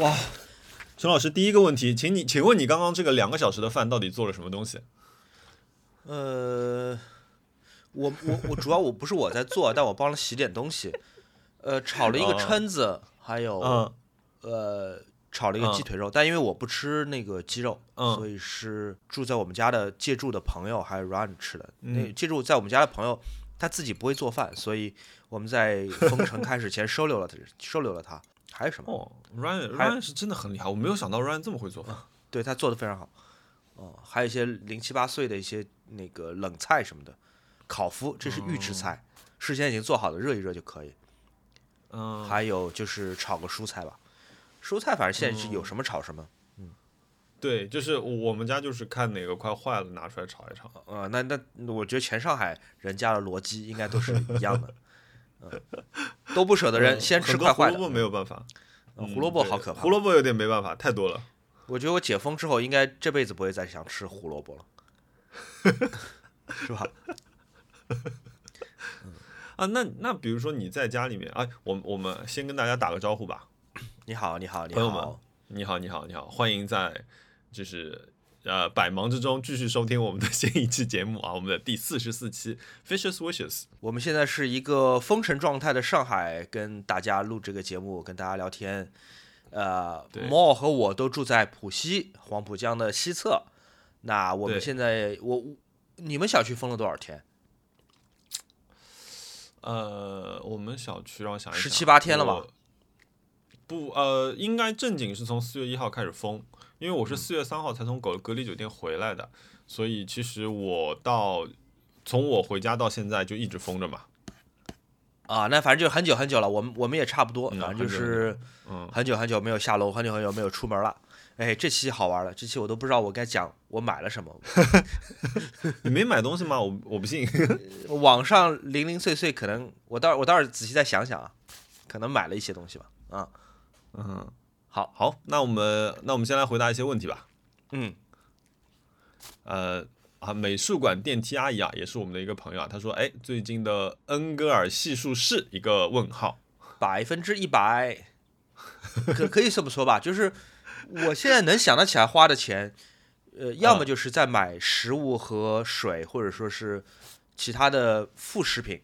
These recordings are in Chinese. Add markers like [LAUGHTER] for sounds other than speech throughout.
哇，陈老师，第一个问题，请你，请问你刚刚这个两个小时的饭到底做了什么东西？呃，我我我主要我不是我在做，但我帮了洗点东西。呃，炒了一个蛏子，还有嗯呃炒了一个鸡腿肉，但因为我不吃那个鸡肉，嗯所以是住在我们家的借住的朋友还有 Run 吃的。那嗯借住在我们家的朋友，他自己不会做饭，所以我们在封城开始前收留了他，[LAUGHS] 收留了他。还有什么？哦，Ryan Ryan 是真的很厉害，我没有想到 Ryan 这么会做饭。对他做的非常好。哦，还有一些零七八碎的一些那个冷菜什么的，烤麸这是预制菜，事先已经做好的，热一热就可以。嗯，还有就是炒个蔬菜吧，蔬菜反正现在是有什么炒什么。嗯对，就是我们家就是看哪个快坏了拿出来炒一炒。呃，那那我觉得全上海人家的逻辑应该都是一样的，嗯，都不舍得扔，嗯先吃很多快坏的。胡萝卜没有办法，嗯胡萝卜好可怕胡萝卜有点没办法，太多了。我觉得我解封之后，应该这辈子不会再想吃胡萝卜了，[LAUGHS] 是吧？[LAUGHS] 啊，那那比如说你在家里面，哎，我我们先跟大家打个招呼吧。你好，你好，你好朋友们。你好，你好，你好，欢迎在就是呃百忙之中继续收听我们的新一期节目啊，我们的第四十四期 Fishes Wishes。我们现在是一个封神状态的上海，跟大家录这个节目，跟大家聊天。呃对，Mo 和我都住在浦西黄浦江的西侧。那我们现在，我你们小区封了多少天？呃，我们小区让我想一想，十七八天了吧我？不，呃，应该正经是从四月一号开始封，因为我是四月三号才从隔隔离酒店回来的，所以其实我到从我回家到现在就一直封着嘛。啊，那反正就很久很久了，我们我们也差不多，嗯反正就是嗯，很久很久没有下楼，很久很久没有出门了。哎，这期好玩了，这期我都不知道我该讲我买了什么。[LAUGHS] 你没买东西吗？我我不信。网上零零碎碎，可能我待会儿我待会儿仔细再想想啊，可能买了一些东西吧。啊，嗯，好，好，那我们那我们先来回答一些问题吧。嗯，呃啊，美术馆电梯阿姨啊，也是我们的一个朋友啊，她说，哎，最近的恩格尔系数是一个问号。百分之一百，可可以这么说吧，[LAUGHS] 就是我现在能想得起来花的钱，呃，要么就是在买食物和水，或者说是其他的副食品，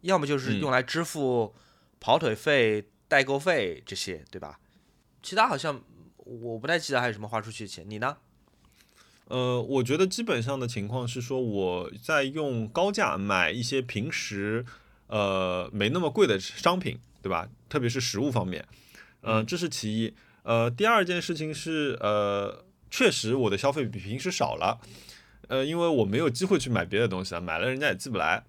要么就是嗯。用来支付跑腿费、代购费这些，对吧？其他好像我不太记得还有什么花出去的钱，你呢？呃，我觉得基本上的情况是说，我在用高价买一些平时呃没那么贵的商品，对吧？特别是食物方面，呃，这是其一。呃，第二件事情是，呃，确实我的消费比平时少了，呃，因为我没有机会去买别的东西啊，买了人家也寄不来，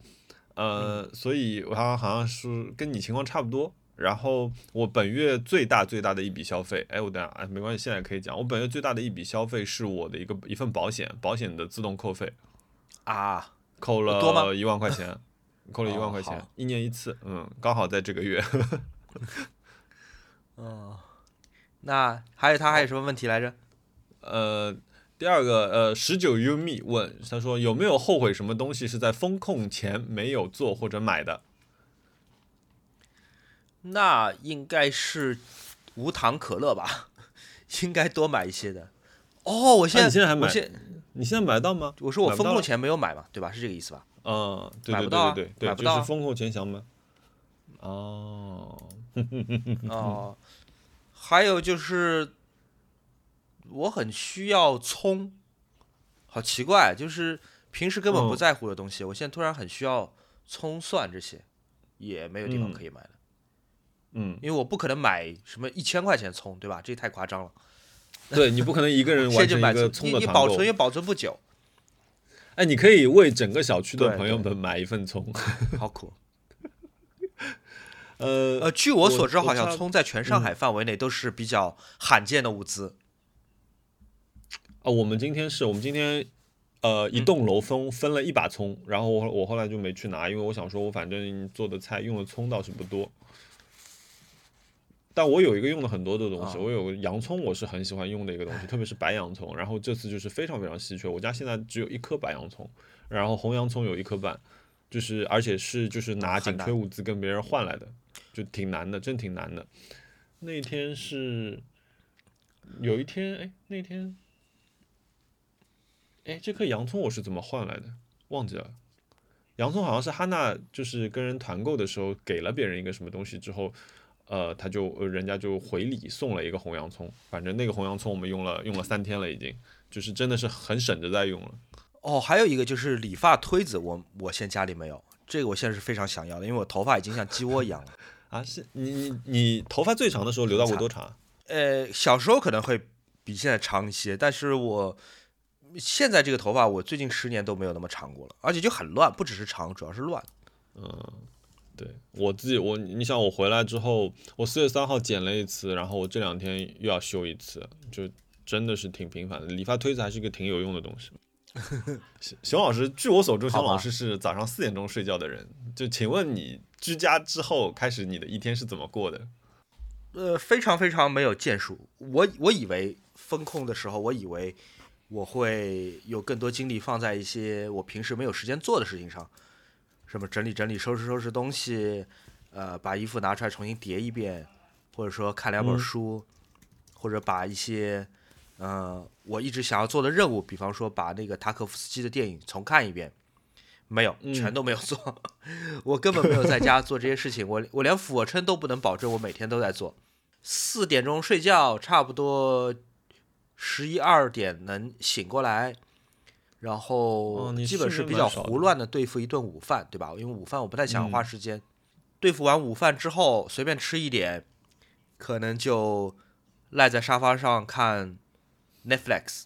呃，所以我好像好像是跟你情况差不多。然后我本月最大最大的一笔消费，哎，我等下哎没关系，现在可以讲。我本月最大的一笔消费是我的一个一份保险，保险的自动扣费，啊，[LAUGHS] 扣了一万块钱，扣了一万哦块钱，好一年一次，嗯，刚好在这个月。[LAUGHS] 那还有他还有什么问题来着？[LAUGHS] 呃，第二个，呃，十九 U me 问他说有没有后悔什么东西是在风控前没有做或者买的？那应该是无糖可乐吧，[LAUGHS] 应该多买一些的。哦，我现在、啊你现在还买我现你现在买得到吗？我说我风控前没有买嘛，对吧？是这个意思吧？嗯，对对买不到啊对对对对，买不到啊就是风控前想买。哦，哦、还有就是我很需要葱，好奇怪，就是平时根本不嗯在乎的东西，我现在突然很需要葱蒜这些，也没有地方嗯可以买了，嗯，因为我不可能买什么一千块钱葱，对吧？这太夸张了。对你不可能一个人 [LAUGHS] 完成一个葱，的团购你保存。也保存不久，哎，你可以为整个小区的朋友们买一份葱。[LAUGHS] 好苦。呃呃，据我所知，好像葱在全上嗯海范围内都是比较罕见的物资。啊，我们今天是我们今天呃一栋楼分分了一把葱，然后我我后来就没去拿，因为我想说我反正做的菜用的葱倒是不多。但我有一个用的很多的东西，啊我有个洋葱，我是很喜欢用的一个东西，特别是白洋葱。然后这次就是非常非常稀缺，我家现在只有一颗白洋葱，然后红洋葱有一颗半，就是而且是就是拿紧缺物资跟别人换来的，就挺难的，真挺难的。那天是有一天，哎，那天，哎，这颗洋葱我是怎么换来的？忘记了。洋葱好像是哈娜，就是跟人团购的时候给了别人一个什么东西之后，呃，他就呃人家就回礼送了一个红洋葱。反正那个红洋葱我们用了用了三天了，已经就是真的是很省着在用了。哦，还有一个就是理发推子，我我现在家里没有，这个我现在是非常想要的，因为我头发已经像鸡窝一样了。啊，是你你你头发最长的时候留到过多长？呃，小时候可能会比现在长一些，但是我现在这个头发，我最近十年都没有那么长过了，而且就很乱，不只是长，主要是乱。嗯，对我自己，我你想我回来之后，我四月三号剪了一次，然后我这两天又要修一次，就真的是挺频繁的。理发推子还是一个挺有用的东西。[LAUGHS] 熊熊老师，据我所知，熊老师是早上四点钟睡觉的人。就请问你居家之后开始你的一天是怎么过的？呃，非常非常没有建树。我我以为风控的时候，我以为我会有更多精力放在一些我平时没有时间做的事情上，什么整理整理、收拾收拾东西，呃，把衣服拿出来重新叠一遍，或者说看两本书，或者把一些呃我一直想要做的任务，比方说把那个塔可夫斯基的电影重看一遍。没有，全都没有做，[LAUGHS] 我根本没有在家做这些事情。我我连俯卧撑都不能保证我每天都在做。四点钟睡觉，差不多十一二点能醒过来，然后基本是比较胡乱的对付一顿午饭，对吧？因为午饭我不太想花时间。对付完午饭之后，随便吃一点，可能就赖在沙发上看 Netflix。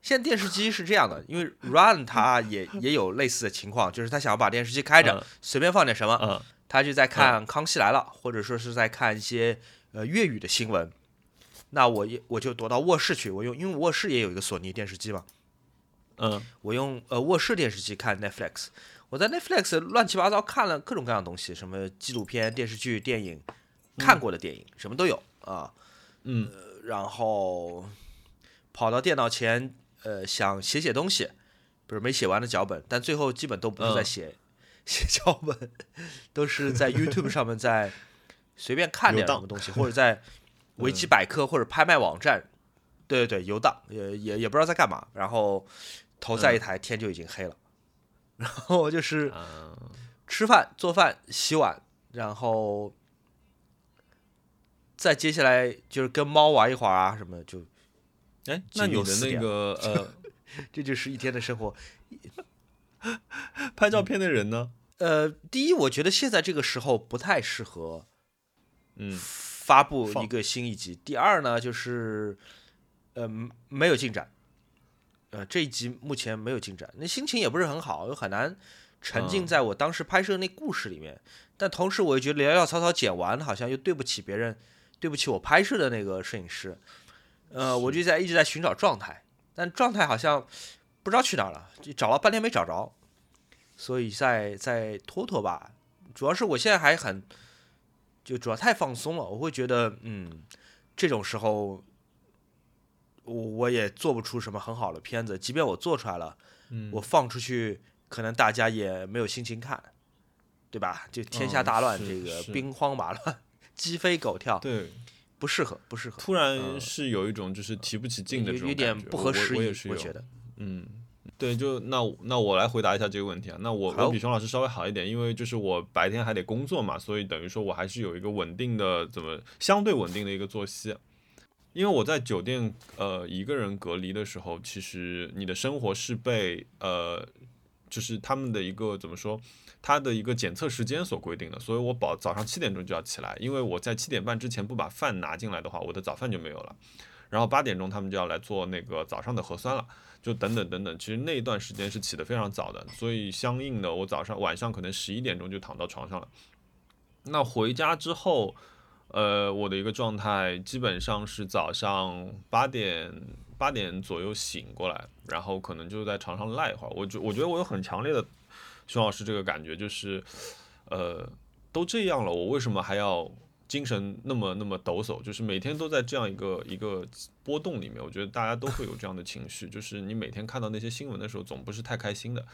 现在电视机是这样的，因为 [LAUGHS] Run 他也也有类似的情况，就是他想要把电视机开着，随便放点什么，他就在看《康熙来了》，或者说是在看一些呃粤语的新闻。那我也我就躲到卧室去，我用因为卧室也有一个索尼电视机嘛，嗯，我用呃卧室电视机看 Netflix。我在 Netflix 乱七八糟看了各种各样的东西，什么纪录片、电视剧、电影，看过的电影什么都有啊，嗯，然后跑到电脑前。呃，想写写东西，不是没写完的脚本，但最后基本都不是在写 [LAUGHS] 写脚本，都是在 YouTube 上面在随便看点什么东西，或者在维基百科或者拍卖网站，对对对，游荡，也也也不知道在干嘛，然后头在一台，天就已经黑了，[LAUGHS] 然后就是吃饭、做饭、洗碗，然后再接下来就是跟猫玩一会儿啊什么就。哎，那你的那个呃，[LAUGHS] 这就是一天的生活。拍照片的人呢？呃，第一，我觉得现在这个时候不太适合，嗯，发布一个新一集。第二呢，就是，呃，没有进展。呃，这一集目前没有进展，那心情也不是很好，又很难沉浸在我当时拍摄那故事里面。但同时，我又觉得潦潦草草剪完，好像又对不起别人，对不起我拍摄的那个摄影师。呃，我就在一直在寻找状态，但状态好像不知道去哪儿了，就找了半天没找着，所以再再拖拖吧。主要是我现在还很，就主要太放松了，我会觉得，嗯，这种时候我我也做不出什么很好的片子，即便我做出来了，嗯我放出去可能大家也没有心情看，对吧？就天下大乱，这个兵荒马乱，[LAUGHS] 鸡飞狗跳，对。不适合，不适合。突然是有一种就是提不起劲的这种有点不合时宜，我觉得。嗯，对，就那那我来回答一下这个问题啊。那我我比熊老师稍微好一点，因为就是我白天还得工作嘛，所以等于说我还是有一个稳定的怎么相对稳定的一个作息。因为我在酒店呃一个人隔离的时候，其实你的生活是被呃就是他们的一个怎么说？它的一个检测时间所规定的，所以我保早上七点钟就要起来，因为我在七点半之前不把饭拿进来的话，我的早饭就没有了。然后八点钟他们就要来做那个早上的核酸了，就等等等等。其实那一段时间是起得非常早的，所以相应的我早上晚上可能十一点钟就躺到床上了。那回家之后，呃，我的一个状态基本上是早上八点八点左右醒过来，然后可能就在床上赖一会儿。我觉我觉得我有很强烈的。熊老师这个感觉就是，呃，都这样了，我为什么还要精神那么那么抖擞？就是每天都在这样一个一个波动里面，我觉得大家都会有这样的情绪。就是你每天看到那些新闻的时候，总不是太开心的。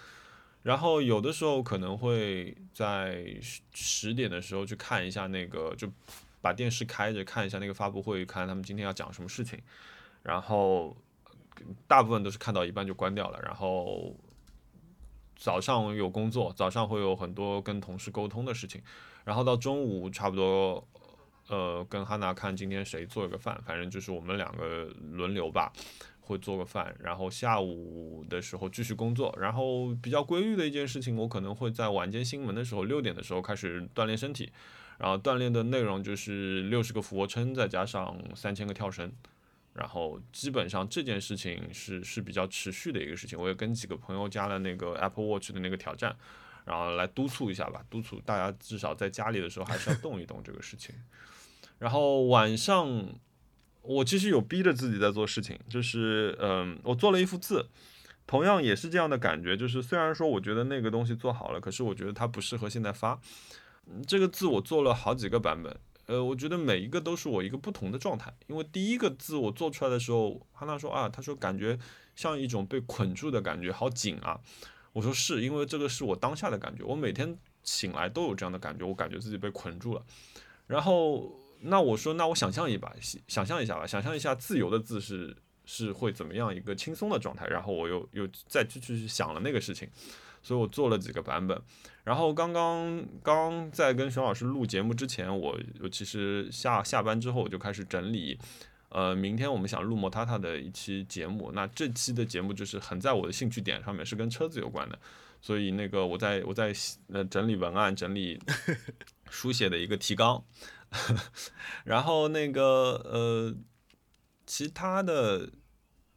然后有的时候可能会在十点的时候去看一下那个，就把电视开着看一下那个发布会，看他们今天要讲什么事情，然后大部分都是看到一半就关掉了，然后早上有工作，早上会有很多跟同事沟通的事情，然后到中午差不多。呃，跟哈娜看今天谁做一个饭，反正就是我们两个轮流吧，会做个饭。然后下午的时候继续工作。然后比较规律的一件事情，我可能会在晚间新闻的时候六点的时候开始锻炼身体。然后锻炼的内容就是六十个俯卧撑，再加上三千个跳绳。然后基本上这件事情是是比较持续的一个事情。我也跟几个朋友加了那个 Apple Watch 的那个挑战，然后来督促一下吧，督促大家至少在家里的时候还是要动一动这个事情。然后晚上，我其实有逼着自己在做事情，就是嗯，我做了一幅字，同样也是这样的感觉，就是虽然说我觉得那个东西做好了，可是我觉得它不适合现在发。这个字我做了好几个版本，呃，我觉得每一个都是我一个不同的状态。因为第一个字我做出来的时候，哈娜说啊，他说感觉像一种被捆住的感觉，好紧啊。我说是因为这个是我当下的感觉，我每天醒来都有这样的感觉，我感觉自己被捆住了，然后。那我说，那我想象一把，想象一下吧，想象一下自由的字是是会怎么样一个轻松的状态，然后我又又再继续去想了那个事情，所以我做了几个版本，然后刚刚刚在跟熊老师录节目之前，我我其实下下班之后我就开始整理，呃，明天我们想录摩塔塔的一期节目，那这期的节目就是很在我的兴趣点上面，是跟车子有关的，所以那个我在我在呃整理文案，整理 [LAUGHS] 书写的一个提纲。[LAUGHS] 然后那个呃，其他的，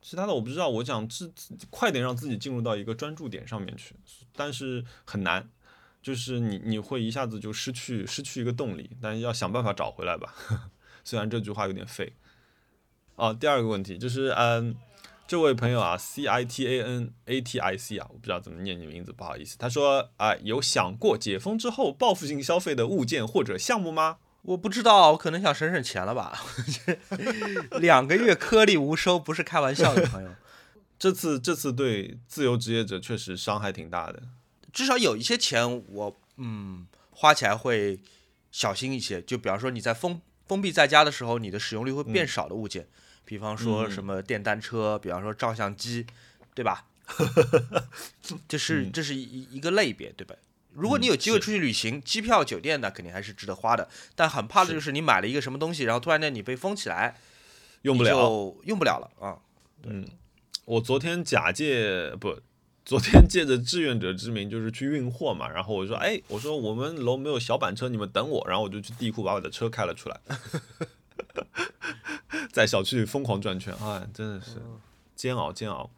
其他的我不知道。我想自快点让自己进入到一个专注点上面去，但是很难，就是你你会一下子就失去失去一个动力，但要想办法找回来吧。[LAUGHS] 虽然这句话有点废。哦，第二个问题就是，嗯，这位朋友啊，C I T A N A T I C 啊，我不知道怎么念你名字，不好意思。他说啊，有想过解封之后报复性消费的物件或者项目吗？我不知道，我可能想省省钱了吧。[LAUGHS] 两个月颗粒无收，不是开玩笑的，朋友。[LAUGHS] 这次这次对自由职业者确实伤害挺大的。至少有一些钱，我嗯花起来会小心一些。就比方说你在封封闭在家的时候，你的使用率会变少的物件，比方说什么电单车，比方说照相机，对吧？[LAUGHS] 这是这是一一个类别，对吧？如果你有机会出去旅行，机票、酒店呢，肯定还是值得花的。但很怕的就是你买了一个什么东西，然后突然间你被封起来，用不了，用不了了啊。嗯，我昨天假借不，昨天借着志愿者之名，就是去运货嘛。然后我说，哎，我说我们楼没有小板车，你们等我。然后我就去地库把我的车开了出来，[LAUGHS] 在小区里疯狂转圈，哎，真的是煎熬煎熬。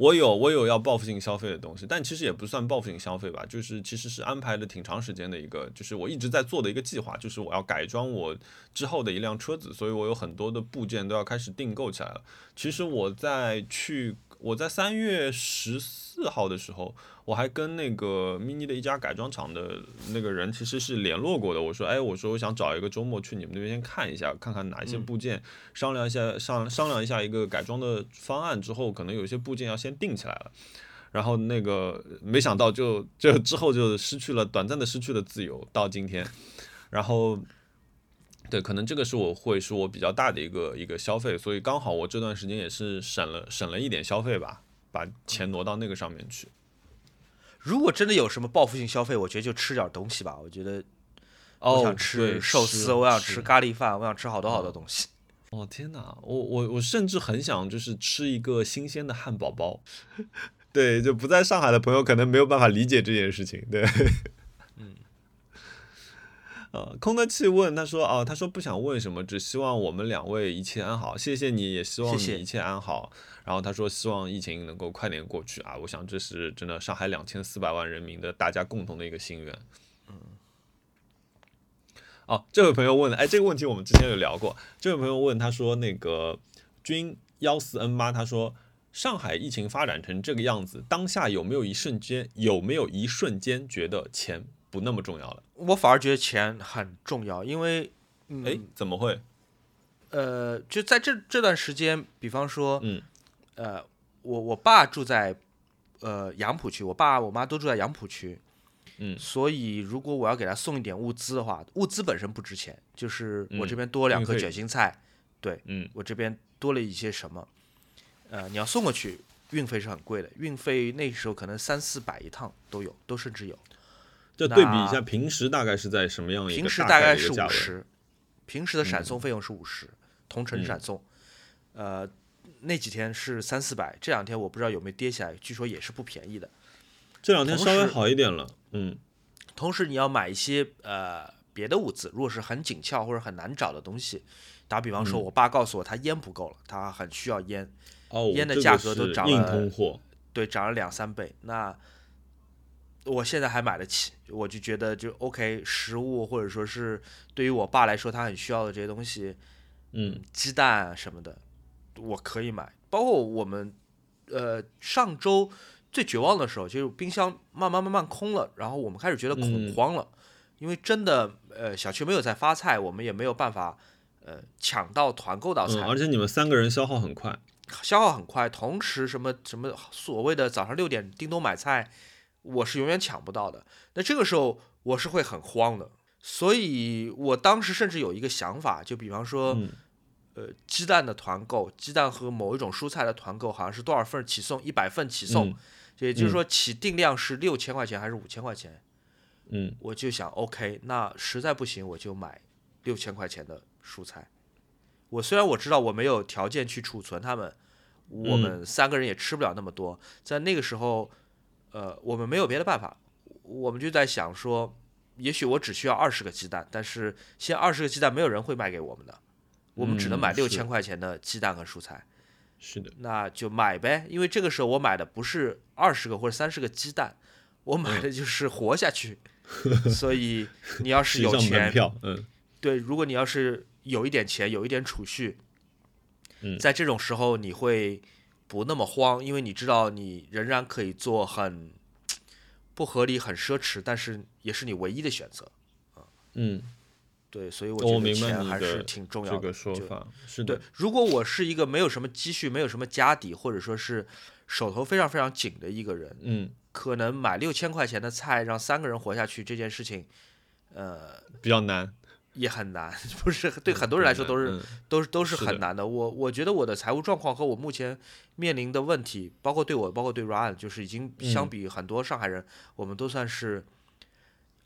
我有我有要报复性消费的东西，但其实也不算报复性消费吧，就是其实是安排了挺长时间的一个，就是我一直在做的一个计划，就是我要改装我之后的一辆车子，所以我有很多的部件都要开始订购起来了。其实我在去。我在三月十四号的时候，我还跟那个 mini 的一家改装厂的那个人其实是联络过的。我说，哎，我说我想找一个周末去你们那边先看一下，看看哪一些部件，商量一下商商量一下一个改装的方案之后，可能有些部件要先定起来了。然后那个没想到就就之后就失去了短暂的失去了自由，到今天，然后。对，可能这个是我会是我比较大的一个一个消费，所以刚好我这段时间也是省了省了一点消费吧，把钱挪到那个上面去。如果真的有什么报复性消费，我觉得就吃点东西吧。我觉得，我想吃寿司，我想吃咖喱饭，我想吃好多好多东西。[LAUGHS] 哦天哪，我我我甚至很想就是吃一个新鲜的汉堡包。[LAUGHS] 对，就不在上海的朋友可能没有办法理解这件事情。对。呃，空的气问他说哦，他说不想问什么，只希望我们两位一切安好。谢谢你也希望你一切安好。然后他说希望疫情能够快点过去啊，我想这是真的上海两千四百万人民的大家共同的一个心愿。嗯。哦，这位朋友问，哎，这个问题我们之前有聊过。这位朋友问他说那个君幺四 N 八，他说上海疫情发展成这个样子，当下有没有一瞬间有没有一瞬间觉得钱？不那么重要了，我反而觉得钱很重要，因为，哎，怎么会？呃，就在这这段时间，比方说，嗯，呃，我我爸住在，呃，杨浦区，我爸我妈都住在杨浦区，嗯所以如果我要给他送一点物资的话，物资本身不值钱，就是我这边多两颗卷心菜，对嗯我这边多了一些什么，呃，你要送过去，运费是很贵的，运费那时候可能三四百一趟都有，都甚至有。这对比一下，平时大概是在什么样一个平时大大概是？五十，平时的闪送费用是五十、同城闪送，呃，那几天是三四百，这两天我不知道有没有跌下来，据说也是不便宜的。这两天稍微好一点了，嗯同时你要买一些呃别的物资，如果是很紧俏或者很难找的东西，打比方说，我爸告诉我他烟不够了，他很需要烟，哦，烟的价格都涨了对，涨了两三倍。那我现在还买得起，我就觉得就 OK，食物或者说是对于我爸来说他很需要的这些东西，嗯鸡蛋啊什么的，我可以买。包括我们呃上周最绝望的时候，就是冰箱慢慢慢慢空了，然后我们开始觉得恐嗯慌了，因为真的呃小区没有在发菜，我们也没有办法呃抢到团购到菜。嗯，而且你们三个人消耗很快，消耗很快，同时什么什么所谓的早上六点叮咚买菜，我是永远抢不到的。那这个时候我是会很慌的，所以我当时甚至有一个想法，就比方说，嗯呃，鸡蛋的团购，鸡蛋和某一种蔬菜的团购，好像是多少份起送，一百份起送，嗯也就是说起定量是六千块钱还是五千块钱？嗯我就想，OK，那实在不行我就买六千块钱的蔬菜。我虽然我知道我没有条件去储存它们，我们三个人也吃不了那么多，在那个时候，呃，我们没有别的办法，我们就在想说，也许我只需要二十个鸡蛋，但是现在二十个鸡蛋没有人会卖给我们的，我们只能买六千块钱的鸡蛋和蔬菜。是的，那就买呗，因为这个时候我买的不是二十个或者三十个鸡蛋，我买的就是活下去。[LAUGHS] 所以你要是有钱，嗯。对，如果你要是有一点钱，有一点储蓄，嗯。在这种时候你会不那么慌，因为你知道你仍然可以做很不合理、很奢侈，但是也是你唯一的选择。嗯，对，所以我我觉得钱还是挺重要的。这个说法是对，，如果我是一个没有什么积蓄、没有什么家底，或者说是手头非常非常紧的一个人，嗯，可能买六千块钱的菜让三个人活下去这件事情，呃，比较难，也很难，[LAUGHS] 不是对很多人来说都是、嗯都是都是很难的。我我觉得我的财务状况和我目前面临的问题，包括对我，包括对 Ryan，就是已经相嗯比很多上海人，我们都算是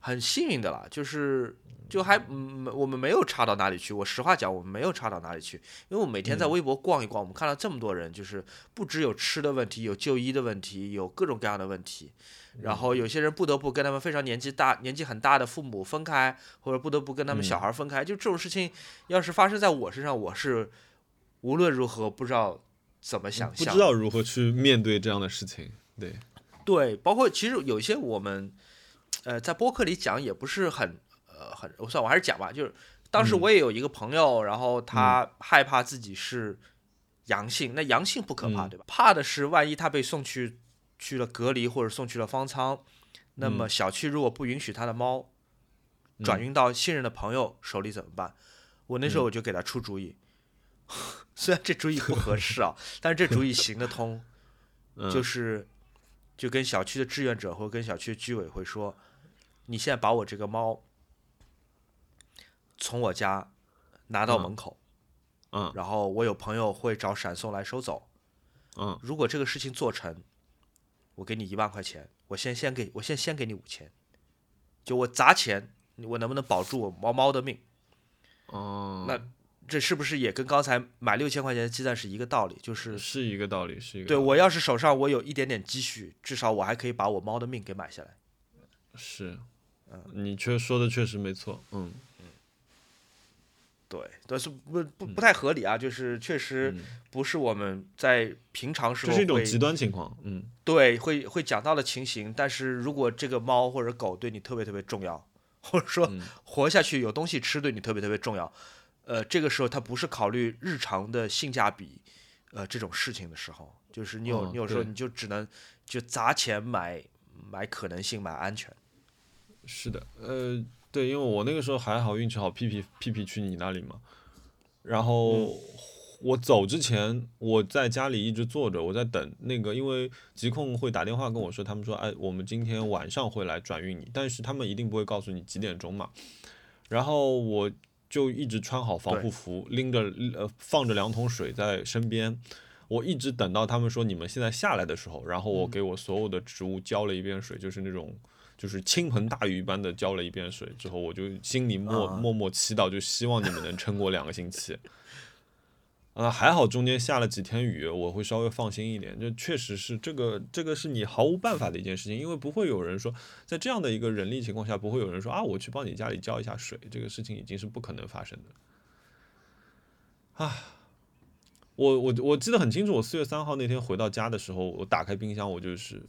很幸运的了，就是。就还嗯，我们没有差到哪里去。我实话讲，我们没有差到哪里去，因为我每天嗯在微博逛一逛，我们看到这么多人，就是不只有吃的问题，有就医的问题，有各种各样的问题。然后有些人不得不跟他们非常年纪大、年纪很大的父母分开，或者不得不跟他们小孩分开。就这种事情，要是发生在我身上，我是无论如何不知道怎么想象。不知道如何去面对这样的事情，对，对，包括其实有一些我们，呃，在播客里讲也不是很，呃，很，我算我还是讲吧，就是当时嗯我也有一个朋友，然后他害怕自己是阳性，那阳性不可怕，嗯对吧？怕的是万一他被送去去了隔离或者送去了方舱，那么嗯。小区如果不允许他的猫转运到信任的朋友手里怎么办？我那时候我就给他出主意，[LAUGHS] 虽然这主意不合适啊，但是这主意行得通。[LAUGHS] 嗯。就是就跟小区的志愿者或者跟小区居委会说，你现在把我这个猫从我家拿到嗯。门口，嗯。然后我有朋友会找闪送来收走。嗯。如果这个事情做成，我给你一万块钱，我先先给我先先给你五千，就我砸钱，我能不能保住我猫猫的命？哦，那这是不是也跟刚才买六千块钱的鸡蛋是一个道理？就是是一个道理，是一个对我要是手上我有一点点积蓄，至少我还可以把我猫的命给买下来。是，嗯你确说的确实没错，嗯对，但是不不不太合理啊，就是确实嗯，不是我们在平常时候会这是一种极端情况，嗯对会会讲到的情形。但是如果这个猫或者狗对你特别特别重要，[LAUGHS] 或者说嗯活下去有东西吃对你特别特别重要，呃，这个时候它不是考虑日常的性价比，呃，这种事情的时候，就是你有、哦你有时候你就只能就砸钱买买可能性买安全。是的，呃，对，因为我那个时候还好，运气好，屁屁屁屁去你那里嘛，然后我走之前，我在家里一直坐着，我在等那个，因为疾控会打电话跟我说，他们说，哎，我们今天晚上会来转运你，但是他们一定不会告诉你几点钟嘛。然后我就一直穿好防护服，拎着呃放着两桶水在身边，我一直等到他们说你们现在下来的时候，然后我给我所有的植物浇了一遍水，就是那种就是倾盆大雨般的浇了一遍水之后，我就心里默默默祈祷，就希望你们能撑过两个星期。啊，还好中间下了几天雨，我会稍微放心一点。这确实是这个，这个是你毫无办法的一件事情，因为不会有人说，在这样的一个人力情况下，不会有人说啊，我去帮你家里浇一下水，这个事情已经是不可能发生的。啊，我我我记得很清楚，我四月三号那天回到家的时候，我打开冰箱，我就是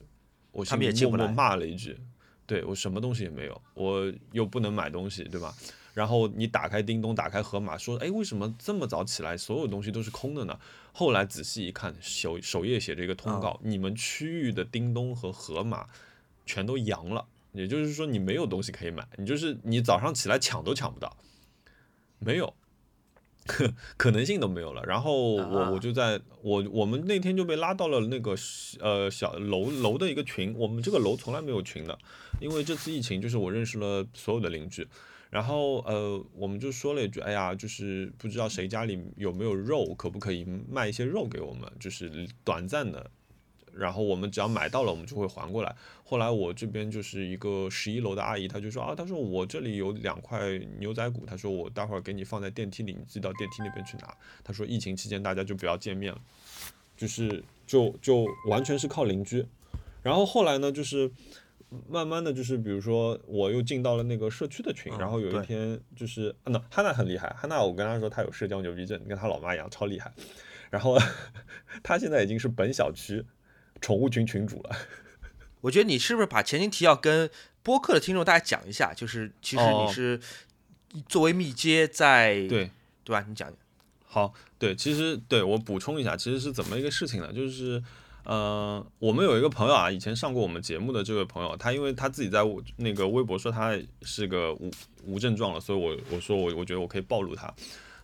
我心里默默骂了一句，对我什么东西也没有，我又不能买东西，对吧？然后你打开叮咚，打开盒马，说：“哎，为什么这么早起来，所有东西都是空的呢？”后来仔细一看，首首页写着一个通告：你们区域的叮咚和盒马全都阳了，也就是说你没有东西可以买，你就是你早上起来抢都抢不到，没有，可可能性都没有了。然后我我就在我我们那天就被拉到了那个呃小楼楼的一个群，我们这个楼从来没有群的，因为这次疫情，就是我认识了所有的邻居。然后呃，我们就说了一句，哎呀，就是不知道谁家里有没有肉，可不可以卖一些肉给我们，就是短暂的。然后我们只要买到了，我们就会还过来。后来我这边就是一个十一楼的阿姨，她就说啊，她说我这里有两块牛仔骨，她说我待会儿给你放在电梯里，你自己到电梯那边去拿。她说疫情期间大家就不要见面了，就是就就完全是靠邻居。然后后来呢，就是。慢慢的就是，比如说，我又进到了那个社区的群，然后有一天就是，那汉娜很厉害，汉娜我跟她说她有社交牛逼症，跟她老妈一样超厉害，然后 [LAUGHS] 她现在已经是本小区宠物群群主了。[LAUGHS] 我觉得你是不是把前情提要跟播客的听众大家讲一下？就是其实你是作为密接在对对吧？你讲讲。好，对，其实对我补充一下，其实是怎么一个事情呢？就是。呃，我们有一个朋友啊，以前上过我们节目的这位朋友，他因为他自己在那个微博说他是个无无症状了，所以我我说我我觉得我可以暴露他。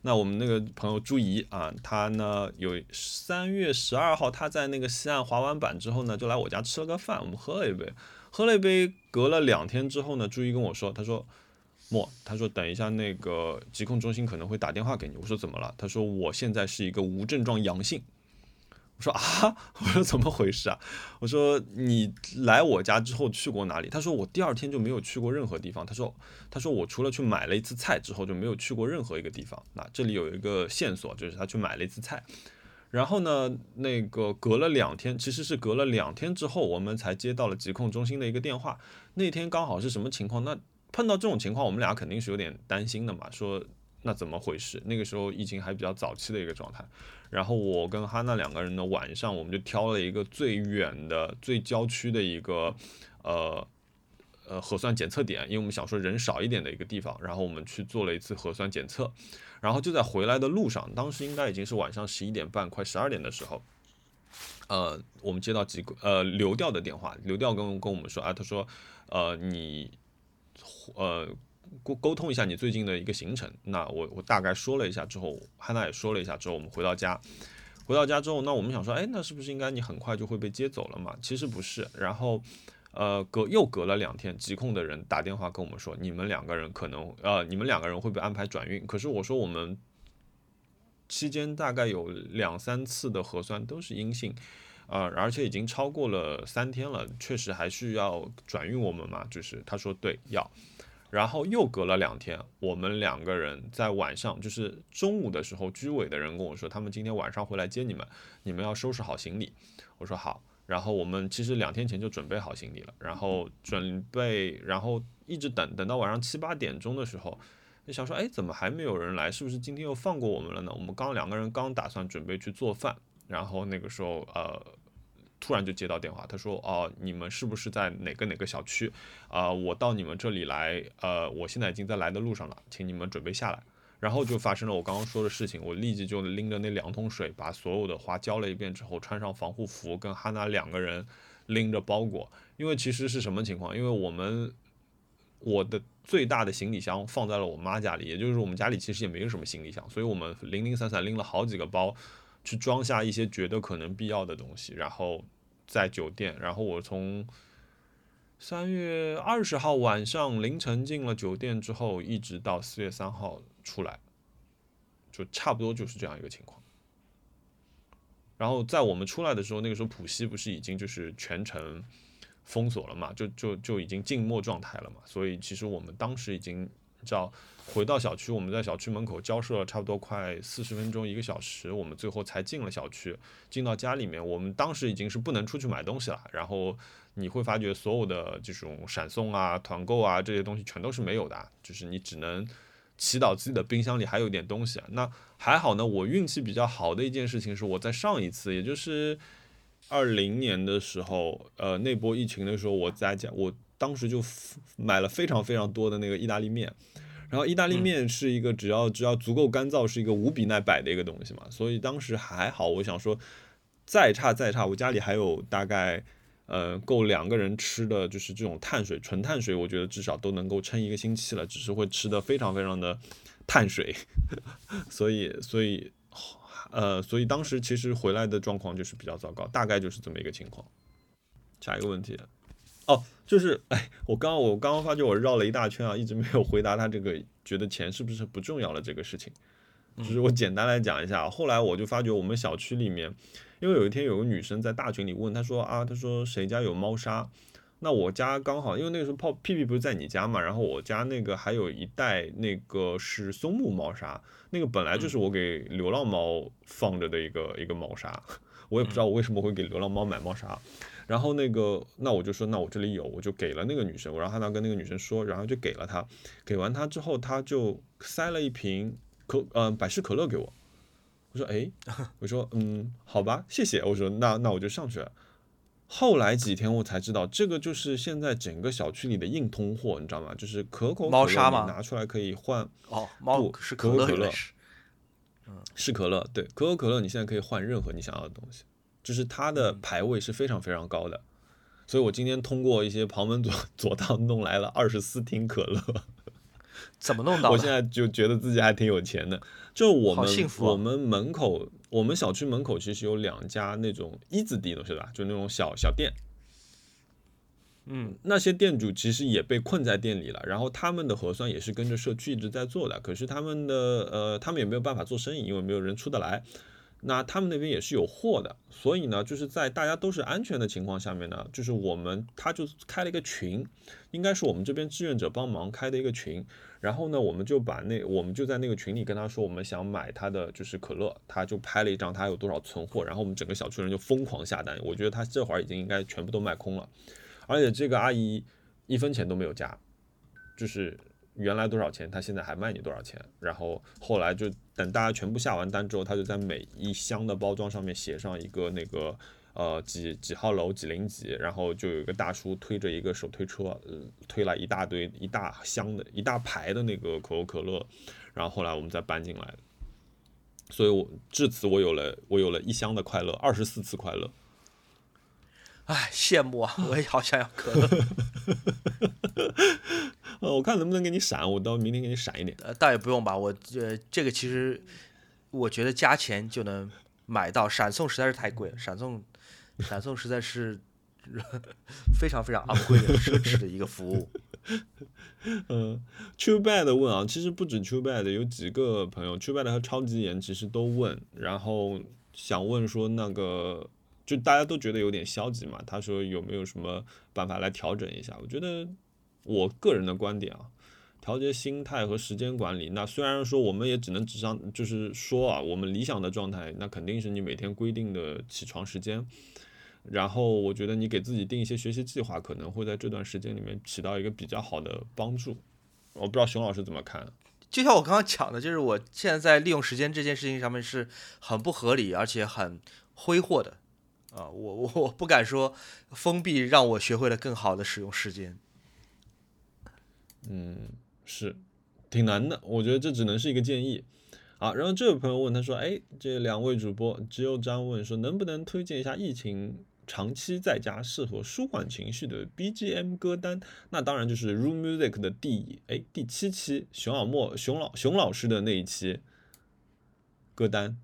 那我们那个朋友朱怡啊，他呢有三月十二号他在那个西岸滑完板之后呢，就来我家吃了个饭，我们喝了一杯，喝了一杯，隔了两天之后呢，朱怡跟我说，他说莫，他说等一下那个疾控中心可能会打电话给你，我说怎么了？他说我现在是一个无症状阳性。我说啊，[LAUGHS] 我说怎么回事啊？我说你来我家之后去过哪里？他说我第二天就没有去过任何地方。他说他说我除了去买了一次菜之后就没有去过任何一个地方。那这里有一个线索，就是他去买了一次菜，然后呢，那个隔了两天，其实是隔了两天之后，我们才接到了疾控中心的一个电话。那天刚好是什么情况？那碰到这种情况，我们俩肯定是有点担心的嘛。说那怎么回事？那个时候疫情还比较早期的一个状态。然后我跟哈娜两个人呢，晚上我们就挑了一个最远的、最郊区的一个，呃，呃核酸检测点，因为我们想说人少一点的一个地方。然后我们去做了一次核酸检测，然后就在回来的路上，当时应该已经是晚上十一点半，快十二点的时候，呃，我们接到几个呃流调的电话，流调跟跟我们说啊，他说，呃，你，呃。沟沟通一下你最近的一个行程，那我我大概说了一下之后，汉娜也说了一下之后，我们回到家，回到家之后，那我们想说，哎，那是不是应该你很快就会被接走了嘛？其实不是，然后，呃，隔又隔了两天，疾控的人打电话跟我们说，你们两个人可能，呃，你们两个人会被安排转运。可是我说我们期间大概有两三次的核酸都是阴性，呃，而且已经超过了三天了，确实还需要转运我们嘛？就是他说对要。然后又隔了两天，我们两个人在晚上，就是中午的时候，居委的人跟我说，他们今天晚上会来接你们，你们要收拾好行李。我说好。然后我们其实两天前就准备好行李了，然后准备，然后一直等等到晚上七八点钟的时候，就想说，哎，怎么还没有人来？是不是今天又放过我们了呢？我们刚两个人刚打算准备去做饭，然后那个时候，呃。突然就接到电话，他说：“哦，你们是不是在哪个哪个小区？啊，我到你们这里来，呃，我现在已经在来的路上了，请你们准备下来。”然后就发生了我刚刚说的事情，我立即就拎着那两桶水，把所有的花浇了一遍之后，穿上防护服，跟哈娜两个人拎着包裹。因为其实是什么情况？因为我们我的最大的行李箱放在了我妈家里，也就是我们家里其实也没有什么行李箱，所以我们零零散散拎了好几个包，去装下一些觉得可能必要的东西，然后在酒店，然后我从三月二十号晚上凌晨进了酒店之后，一直到四月三号出来，就差不多就是这样一个情况。然后在我们出来的时候，那个时候浦西不是已经就是全程封锁了嘛，就就就已经静默状态了嘛。所以其实我们当时已经叫回到小区，我们在小区门口交涉了差不多快四十分钟一个小时，我们最后才进了小区，进到家里面。我们当时已经是不能出去买东西了。然后你会发觉所有的这种闪送啊、团购啊这些东西全都是没有的，就是你只能。祈祷自己的冰箱里还有点东西，那还好呢。我运气比较好的一件事情是，我在上一次，也就是二零年的时候，呃，那波疫情的时候，我在家，我当时就买了非常非常多的那个意大利面。然后意大利面是一个只要只要足够干燥，是一个无比耐摆的一个东西嘛。所以当时还好，我想说，再差再差，我家里还有大概。呃，够两个人吃的就是这种碳水，纯碳水，我觉得至少都能够撑一个星期了，只是会吃的非常非常的碳水，[LAUGHS] 所以，所以，呃，所以当时其实回来的状况就是比较糟糕，大概就是这么一个情况。下一个问题，哦，就是，哎，我刚我刚刚发觉我绕了一大圈啊，一直没有回答他这个觉得钱是不是不重要的这个事情，就是我简单来讲一下，后来我就发觉我们小区里面。因为有一天有个女生在大群里问，她说啊，她说谁家有猫砂？那我家刚好，因为那个时候泡屁屁不是在你家嘛，然后我家那个还有一袋那个是松木猫砂，那个本来就是我给流浪猫放着的一个一个猫砂，我也不知道我为什么会给流浪猫买猫砂，然后那个那我就说那我这里有，我就给了那个女生，我让她呢跟那个女生说，然后就给了她，给完她之后，她就塞了一瓶可嗯百事可乐给我。我说哎，[LAUGHS] 我说嗯，好吧，谢谢。我说那那我就上去了。后来几天我才知道，这个就是现在整个小区里的硬通货，你知道吗？就是可口猫砂吗？拿出来可以换哦，猫是可口可乐，嗯，是可乐。对，可口可乐你现在可以换任何你想要的东西，就是它的排位是非常非常高的。所以我今天通过一些旁门左左道弄来了二十四听可乐。[LAUGHS] 怎么弄到？我现在就觉得自己还挺有钱的。就我们我们门口，我们小区门口其实有两家那种一字地的是吧？就那种小小店。嗯，那些店主其实也被困在店里了，然后他们的核酸也是跟着社区一直在做的，可是他们的呃，他们也没有办法做生意，因为没有人出得来。那他们那边也是有货的，所以呢，就是在大家都是安全的情况下面呢，就是我们他就开了一个群，应该是我们这边志愿者帮忙开的一个群，然后呢，我们就把那我们就在那个群里跟他说，我们想买他的就是可乐，他就拍了一张他有多少存货，然后我们整个小区人就疯狂下单，我觉得他这会儿已经应该全部都卖空了，而且这个阿姨一分钱都没有加，就是。原来多少钱，她现在还卖你多少钱？然后后来就等大家全部下完单之后，她就在每一箱的包装上面写上一个那个呃几几号楼几零几，然后就有一个大叔推着一个手推车，呃推来一大堆一大箱的一大排的那个可口可乐，然后后来我们再搬进来，所以我至此我有了我有了一箱的快乐，二十四次快乐。哎，羡慕啊！[LAUGHS] 我也好想要可乐。呃，[LAUGHS] 我看能不能给你闪，我到明天给你闪一点。呃，倒也不用吧，我呃这个其实我觉得加钱就能买到，闪送实在是太贵了，闪送闪送实在是 [LAUGHS] 非常非常昂贵的奢侈的一个服务。嗯，True Bad 问啊，其实不止 True Bad，有几个朋友 True Bad 和超级严其实都问，然后想问说那个。就大家都觉得有点消极嘛，他说有没有什么办法来调整一下？我觉得我个人的观点啊，调节心态和时间管理。那虽然说我们也只能纸上就是说啊，我们理想的状态，那肯定是你每天规定的起床时间。然后我觉得你给自己定一些学习计划，可能会在这段时间里面起到一个比较好的帮助。我不知道熊老师怎么看？就像我刚刚讲的，就是我现在在利用时间这件事情上面是很不合理，而且很挥霍的。啊，我我我不敢说封闭让我学会了更好的使用时间。嗯，是挺难的，我觉得这只能是一个建议。好，然后这位朋友问他说：“哎，这两位主播只有张问说，能不能推荐一下疫情长期在家适合舒缓情绪的 BGM 歌单，那当然就是 Room Music 的第哎第七期熊小莫熊老熊老师的那一期歌单，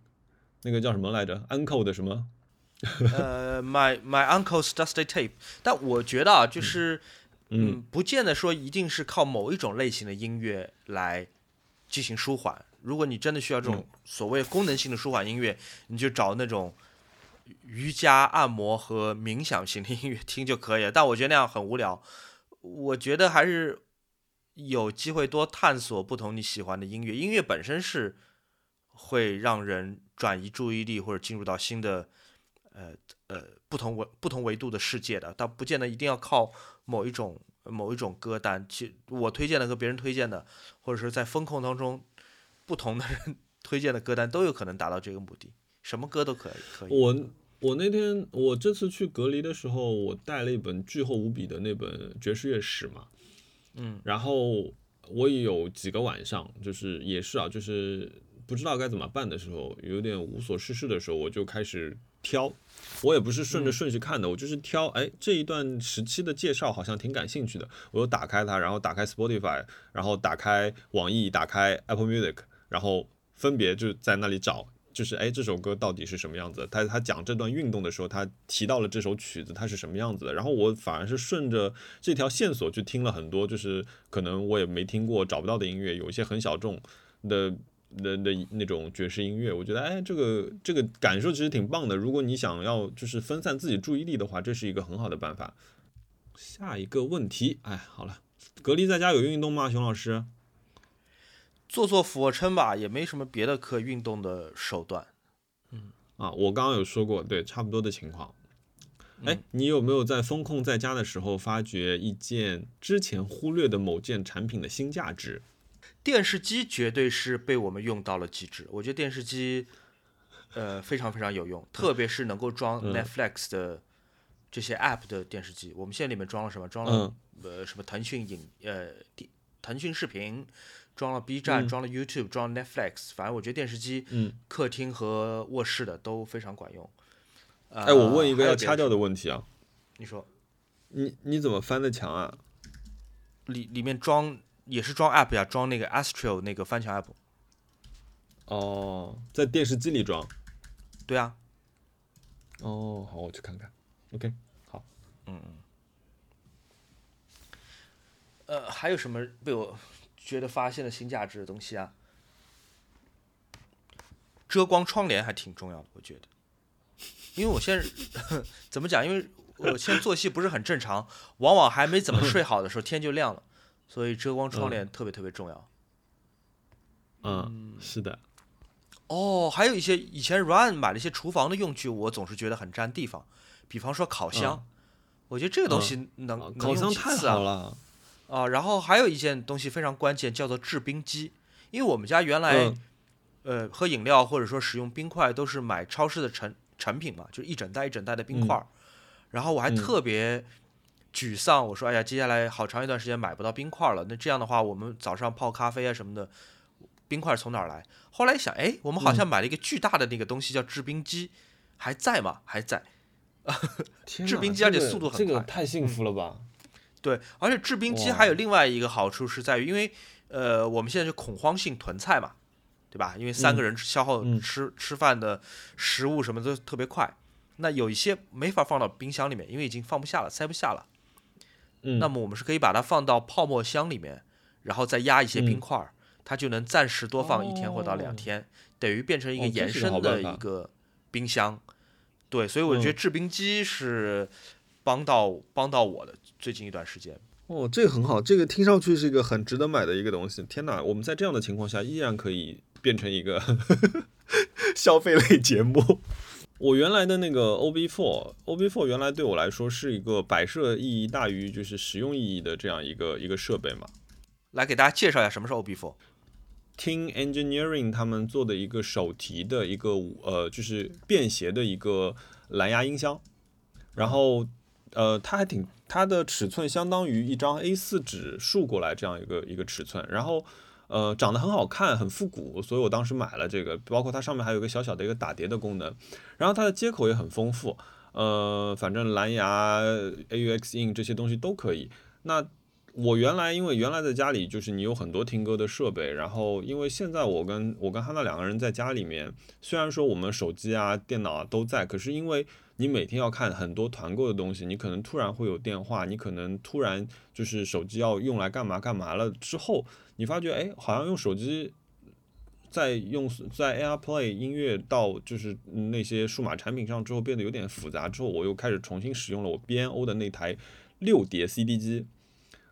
那个叫什么来着？Uncle 的什么？[LAUGHS] 呃，My My Uncle's Dusty Tape。但我觉得啊，就是嗯，不见得说一定是靠某一种类型的音乐来进行舒缓。如果你真的需要这种所谓功能性的舒缓音乐，你就找那种瑜伽、按摩和冥想型的音乐听就可以了。但我觉得那样很无聊。我觉得还是有机会多探索不同你喜欢的音乐。音乐本身是会让人转移注意力或者进入到新的呃呃不同维不同维度的世界的，但不见得一定要靠某一种某一种歌单。其我推荐的和别人推荐的，或者是在风控当中。不同的人 [LAUGHS] 推荐的歌单都有可能达到这个目的，什么歌都可以。可以。我我那天我这次去隔离的时候，我带了一本巨厚无比的那本爵士乐史嘛，嗯，然后我也有几个晚上，就是也是啊，就是不知道该怎么办的时候，有点无所事事的时候，我就开始挑。我也不是顺着顺序看的，我就是挑。哎，这一段时期的介绍好像挺感兴趣的，我又打开它，然后打开 Spotify，然后打开网易，打开 Apple Music。然后分别就在那里找，就是哎，这首歌到底是什么样子？他他讲这段运动的时候，他提到了这首曲子，它是什么样子的？然后我反而是顺着这条线索去听了很多，就是可能我也没听过、找不到的音乐，有一些很小众的的的那种爵士音乐。我觉得哎，这个这个感受其实挺棒的。如果你想要就是分散自己注意力的话，这是一个很好的办法。下一个问题，哎，好了，隔离在家有运动吗，熊老师？做做俯卧撑吧，也没什么别的可运动的手段。嗯啊，我刚刚有说过，对，差不多的情况。哎，你有没有在风控在家的时候发觉一件之前忽略的某件产品的新价值？电视机绝对是被我们用到了极致。我觉得电视机，呃，非常非常有用，特别是能够装 Netflix 的这些 App 的电视机。我们现在里面装了什么？装了呃什么腾讯影呃腾讯视频。装了 B 站，装了 YouTube，装 Netflix，反正我觉得电视机、客厅和卧室的都非常管用。哎，我问一个要掐掉的问题啊，你说，你你怎么翻的墙啊？里里面装也是装 App 呀，装那个 Astro 那个翻墙 App。哦，在电视机里装？对啊。哦，好，我去看看。OK，好。嗯嗯。呃，还有什么被我？觉得发现了新价值的东西啊，遮光窗帘还挺重要的，我觉得，因为我现在 [LAUGHS] 怎么讲？因为我现在作息不是很正常，往往还没怎么睡好的时候天就亮了，所以遮光窗帘特别特别重要。嗯，是的。哦，还有一些以前 Run 买了一些厨房的用具，我总是觉得很占地方，比方说烤箱，我觉得这个东西能能用几次啊？啊，然后还有一件东西非常关键，叫做制冰机。因为我们家原来，呃，喝饮料或者说使用冰块都是买超市的成成品嘛，就是一整袋一整袋的冰块。然后我还特别沮丧，我说：“哎呀，接下来好长一段时间买不到冰块了。那这样的话，我们早上泡咖啡啊什么的，冰块从哪儿来？”后来一想，哎，我们好像买了一个巨大的那个东西叫制冰机，还在吗？还在。制冰机而且速度很快，这个太幸福了吧！对，而且制冰机还有另外一个好处是在于，因为呃，我们现在是恐慌性囤菜嘛，对吧？因为三个人消耗吃吃饭的食物什么都特别快，那有一些没法放到冰箱里面，因为已经放不下了，塞不下了。嗯，那么我们是可以把它放到泡沫箱里面，然后再压一些冰块，它就能暂时多放一天或到两天，等于变成一个延伸的一个冰箱。对，所以我觉得制冰机是帮到帮到我的。最近一段时间哦，这个很好，这个听上去是一个很值得买的一个东西。天哪，我们在这样的情况下依然可以变成一个 [LAUGHS] 消费类节目。我原来的那个 OB4，OB4 原来对我来说是一个摆设意义大于就是实用意义的这样一个一个设备嘛。来给大家介绍一下什么是 OB4。Team Engineering 他们做的一个手提的一个呃，就是便携的一个蓝牙音箱，然后呃，它还挺。它的尺寸相当于一张 A4 纸竖过来这样一个一个尺寸，然后，呃，长得很好看，很复古，所以我当时买了这个。包括它上面还有一个小小的一个打碟的功能，然后它的接口也很丰富，呃，反正蓝牙、AUX in 这些东西都可以。那我原来因为原来在家里就是你有很多听歌的设备，然后因为现在我跟我跟哈娜两个人在家里面，虽然说我们手机啊、电脑啊都在，可是因为你每天要看很多团购的东西，你可能突然会有电话，你可能突然就是手机要用来干嘛干嘛了之后，你发觉哎，好像用手机在用在 AirPlay 音乐到就是那些数码产品上之后变得有点复杂，之后我又开始重新使用了我 B N O 的那台六碟 CD 机。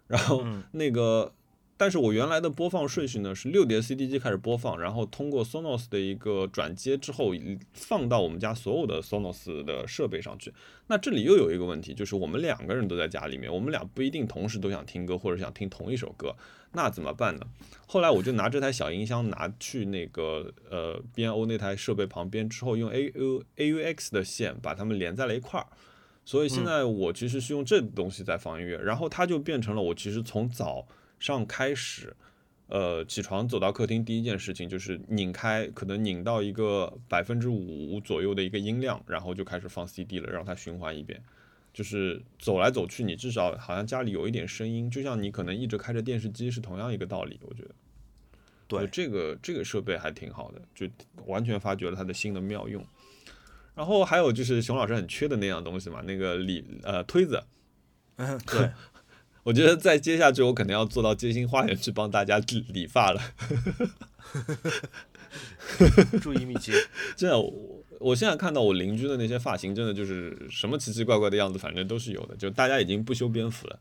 然后那个，但是我原来的播放顺序呢是六碟 CD 机开始播放，然后通过 Sonos 的一个转接之后放到我们家所有的 Sonos 的设备上去。那这里又有一个问题，就是我们两个人都在家里面，我们俩不一定同时都想听歌或者想听同一首歌，那怎么办呢？后来我就拿这台小音箱拿去那个呃 B N O 那台设备旁边之后，用 AU AUX 的线把它们连在了一块儿。所以现在我其实是用这东西在放音乐，然后它就变成了我其实从早上开始，呃，起床走到客厅第一件事情就是拧开，可能拧到一个百分之五左右的一个音量，然后就开始放 CD 了，让它循环一遍。就是走来走去，你至少好像家里有一点声音，就像你可能一直开着电视机是同样一个道理。我觉得，对这个这个设备还挺好的，就完全发掘了它的新的妙用。然后还有就是熊老师很缺的那样东西嘛，那个理呃推子，嗯，对，[LAUGHS] 我觉得在接下去我可能要做到街心花园去帮大家理理发了，[LAUGHS] 注意密切。[LAUGHS] 真的，我我现在看到我邻居的那些发型，真的就是什么奇奇怪怪的样子，反正都是有的，就大家已经不修边幅了。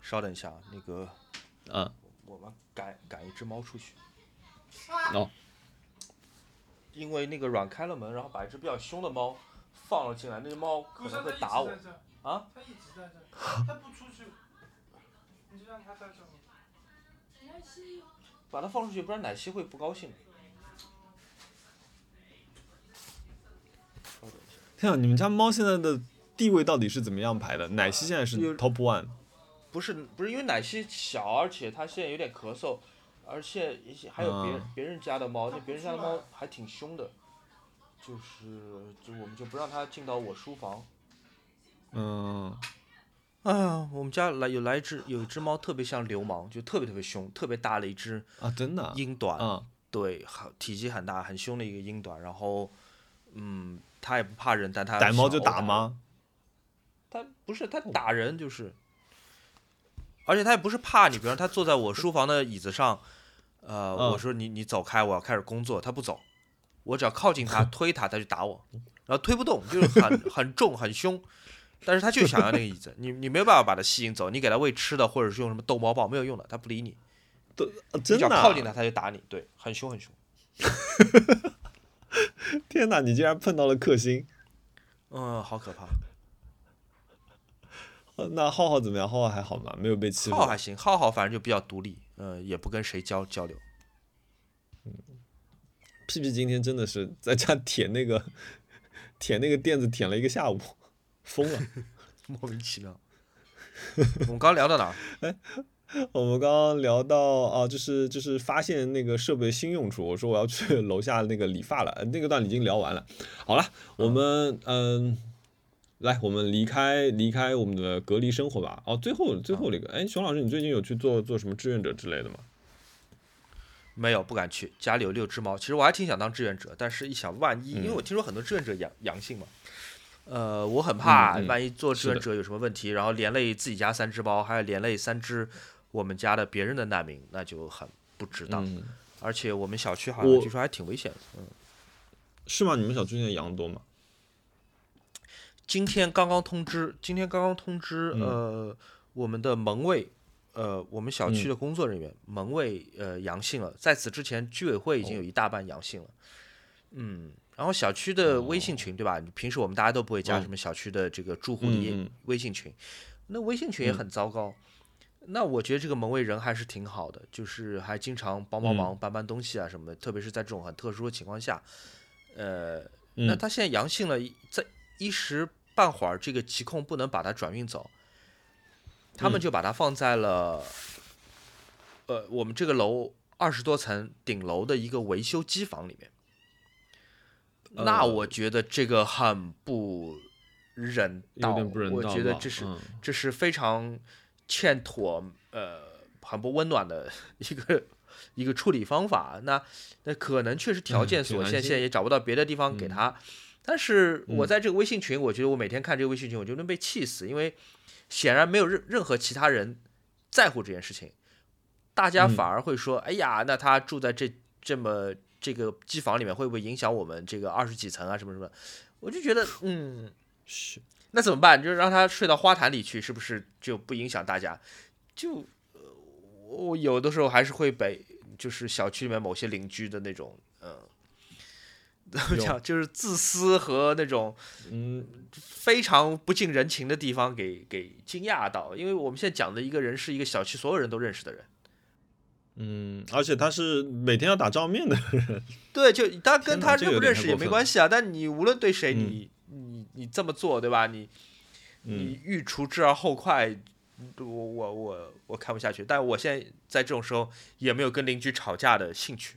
稍等一下，那个，嗯，我们赶赶一只猫出去。哦。因为那个软开了门，然后把一只比较凶的猫放了进来，那只猫可能会打我。啊？他一直在这，他不出去，你就让他在这。奶昔，把它放出去，不然奶昔会不高兴。天啊，你们家猫现在的地位到底是怎么样排的？奶昔现在是 top one。不是不是，因为奶昔小，而且它现在有点咳嗽。而且一些还有别别人家的猫，那别人家的猫还挺凶的，就是就我们就不让它进到我书房。嗯，哎呀，我们家来有来一只有一只猫特别像流氓，就特别特别凶，特别大的一只啊，真的英短，对，很体积很大很凶的一个英短，然后嗯，它也不怕人，但它逮猫就打吗？它不是它打人就是。而且它也不是怕你，比如它坐在我书房的椅子上，呃，我说你你走开，我要开始工作，它不走，我只要靠近它 [LAUGHS] 推它，它就打我，然后推不动，就是很很重很凶，但是他就想要那个椅子，[LAUGHS] 你你没有办法把他吸引走，你给他喂吃的或者是用什么逗猫棒没有用的，他不理你，都真的，靠近他他就打你，对，很凶很凶。[LAUGHS] 天哪，你竟然碰到了克星，嗯，好可怕。那浩浩怎么样？浩浩还好吗？没有被欺负。浩还行，浩浩反正就比较独立，呃，也不跟谁交交流。嗯，屁屁今天真的是在家舔那个舔那个垫子舔了一个下午，疯了，[LAUGHS] 莫名其妙。[LAUGHS] 我们刚聊到哪？哎，我们刚刚聊到啊，就是就是发现那个设备新用处。我说我要去楼下那个理发了，那个段已经聊完了。好了，我们嗯。来，我们离开离开我们的隔离生活吧。哦，最后最后那个，哎，熊老师，你最近有去做做什么志愿者之类的吗？没有，不敢去。家里有六只猫，其实我还挺想当志愿者，但是一想，万一，因为我听说很多志愿者阳阳性嘛，呃，我很怕万一做志愿者有什么问题，然后连累自己家三只猫，还有连累三只我们家的别人的难民，那就很不值当。而且我们小区好像据说还挺危险的。嗯，是吗？你们小区现在羊多吗？今天刚刚通知，今天刚刚通知，呃，我们的门卫，呃，我们小区的工作人员门卫，呃，阳性了。在此之前，居委会已经有一大半阳性了。嗯，然后小区的微信群，对吧？平时我们大家都不会加什么小区的这个住户的微信群，那微信群也很糟糕。那我觉得这个门卫人还是挺好的，就是还经常帮帮忙、搬搬东西啊什么的。特别是在这种很特殊的情况下，呃，那他现在阳性了，在。一时半会儿，这个疾控不能把他转运走，他们就把它放在了，呃，我们这个楼二十多层顶楼的一个维修机房里面。那我觉得这个很不人道，有点不人道我。觉得这是、嗯这是非常欠妥，呃，很不温暖的 [LAUGHS] 一个一个处理方法。那那可能确实条嗯件所限，现在也找不到别的地方给他。但是我嗯在这个微信群，我觉得我每天看这个微信群，我就能被气死，因为显然没有任任何其他人在乎这件事情，大家嗯反而会说：“哎呀，那他住在这这么这个机房里面，会不会影响我们这个二十几层啊什么什么？”我就觉得，嗯，是那怎么办？就是让他睡到花坛里去，是不是就不影响大家？就呃我有的时候还是会被就是小区里面某些邻居的那种，嗯，怎么讲，就是自私和那种嗯，非常不近人情的地方给给惊讶到。因为我们现在讲的一个人是一个小区所有人都认识的人，嗯，而且他是每天要打照面的人，[LAUGHS] 对，就他跟他这个认不认识也没关系啊。但你无论对谁，嗯你你你这么做，对吧？你嗯你欲除之而后快，我我我我看不下去。但我现在在这种时候也没有跟邻居吵架的兴趣，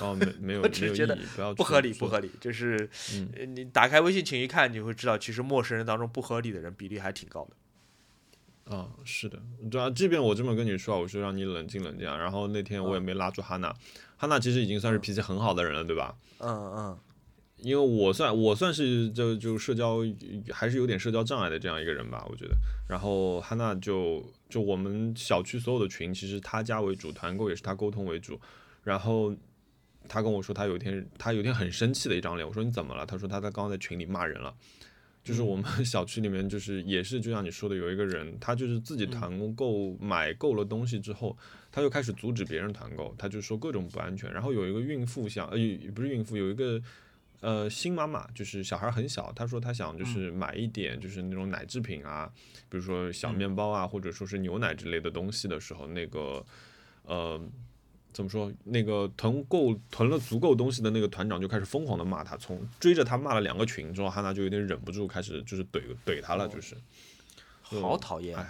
哦，没没有我只觉得不合理，做不合理。就是、你打开微信群一看，你会知道，其实陌生人当中不合理的人比例还挺高的。啊，是的，对啊，即便我这么跟你说，我说让你冷静冷静啊，然后那天我嗯也没拉住哈娜，哈娜其实已经算是脾气很好的人了，对吧？嗯嗯因为我算我算是就就社交还是有点社交障碍的这样一个人吧，我觉得。然后哈娜就就我们小区所有的群，其实她加为主，团购也是她沟通为主。然后她跟我说，她有一天她有一天很生气的一张脸，我说你怎么了？她说她在刚刚在群里骂人了。就是我们 [LAUGHS] 小区里面，就是也是就像你说的，有一个人，他就是自己团购买够了东西之后，他就开始阻止别人团购，他就说各种不安全。然后有一个孕妇想，呃，不是孕妇，有一个呃新妈妈，就是小孩很小，她说她想就是买一点就是那种奶制品啊，比如说小面包啊，或者说是牛奶之类的东西的时候，那个呃。怎么说？那个囤够囤了足够东西的那个团长就开始疯狂的骂他，从追着他骂了两个群之后，哈娜就有点忍不住，开始就是怼怼他了，就是。嗯，好讨厌。哎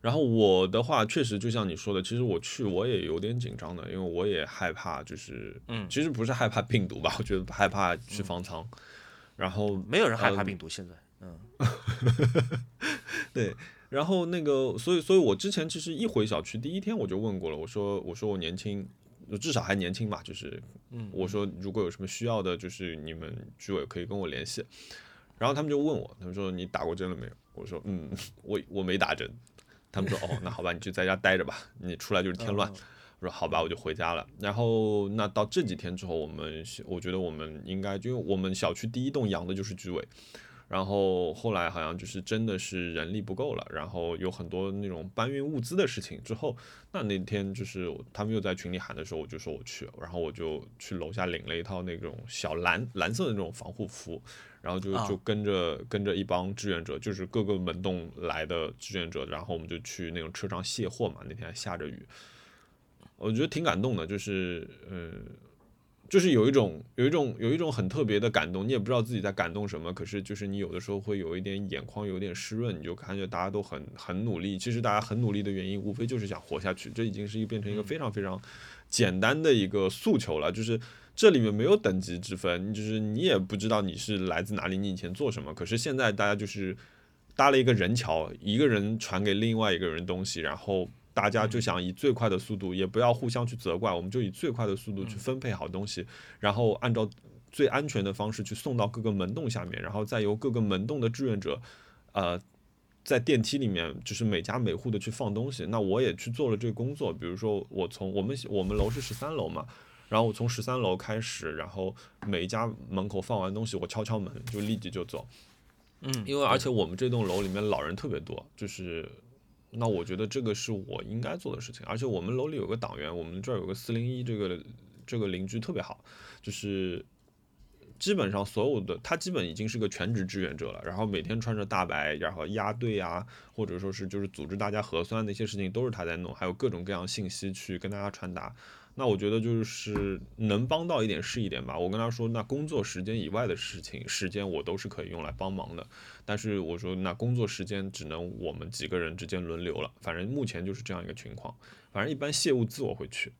然后我的话，确实就像你说的，其实我去我也有点紧张的，因为我也害怕，就是，嗯其实不是害怕病毒吧，我觉得害怕去方舱。然后没有人害怕嗯病毒，现在。嗯 [LAUGHS] 对，然后那个，所以，所以我之前其实一回小区第一天我就问过了，我说，我说我年轻，至少还年轻嘛，就是，嗯我说如果有什么需要的，就是你们居委可以跟我联系。然后他们就问我，他们说你打过针了没有？我说嗯，[LAUGHS] 我我没打针。他们说哦，那好吧，你就在家待着吧，你出来就是添乱。嗯我说好吧，我就回家了。然后那到这几天之后，我们我觉得我们应该，因为我们小区第一栋养的就是居委，然后后来好像就是真的是人力不够了，然后有很多那种搬运物资的事情之后，那那天就是他们又在群里喊的时候，我就说我去，然后我就去楼下领了一套那种小蓝蓝色的那种防护服，然后就啊就跟着跟着一帮志愿者，就是各个门洞来的志愿者，然后我们就去那种车上卸货嘛，那天还下着雨，我觉得挺感动的，就是呃。就是有一种有一种有一种很特别的感动，你也不知道自己在感动什么，可是就是你有的时候会有一点眼眶有点湿润，你就感觉大家都很很努力。其实大家很努力的原因，无非就是想活下去，这已经是一个变成一个非常非常简单的一个诉求了。就是这里面没有等级之分，就是你也不知道你是来自哪里，你以前做什么，可是现在大家就是搭了一个人桥，一个人传给另外一个人东西，然后。大家就想以最快的速度，也不要互相去责怪，我们就以最快的速度去分配好东西，然后按照最安全的方式去送到各个门洞下面，然后再由各个门洞的志愿者，呃，在电梯里面就是每家每户的去放东西。那我也去做了这个工作，比如说我从我们我们楼是十三楼嘛，然后我从十三楼开始，然后每一家门口放完东西，我敲敲门就立即就走，嗯，因为而且我们这栋楼里面老人特别多，就是。那我觉得这个是我应该做的事情，而且我们楼里有个党员，我们这儿有个四零一，这个这个邻居特别好，就是基本上所有的他基本已经是个全职志愿者了，然后每天穿着大白，然后压队啊，或者说是就是组织大家核酸那些事情都是他在弄，还有各种各样信息去跟大家传达。那我觉得就是能帮到一点是一点吧。我跟他说，那工作时间以外的事情，时间我都是可以用来帮忙的。但是我说，那工作时间只能我们几个人之间轮流了。反正目前就是这样一个情况。反正一般卸物资我会去。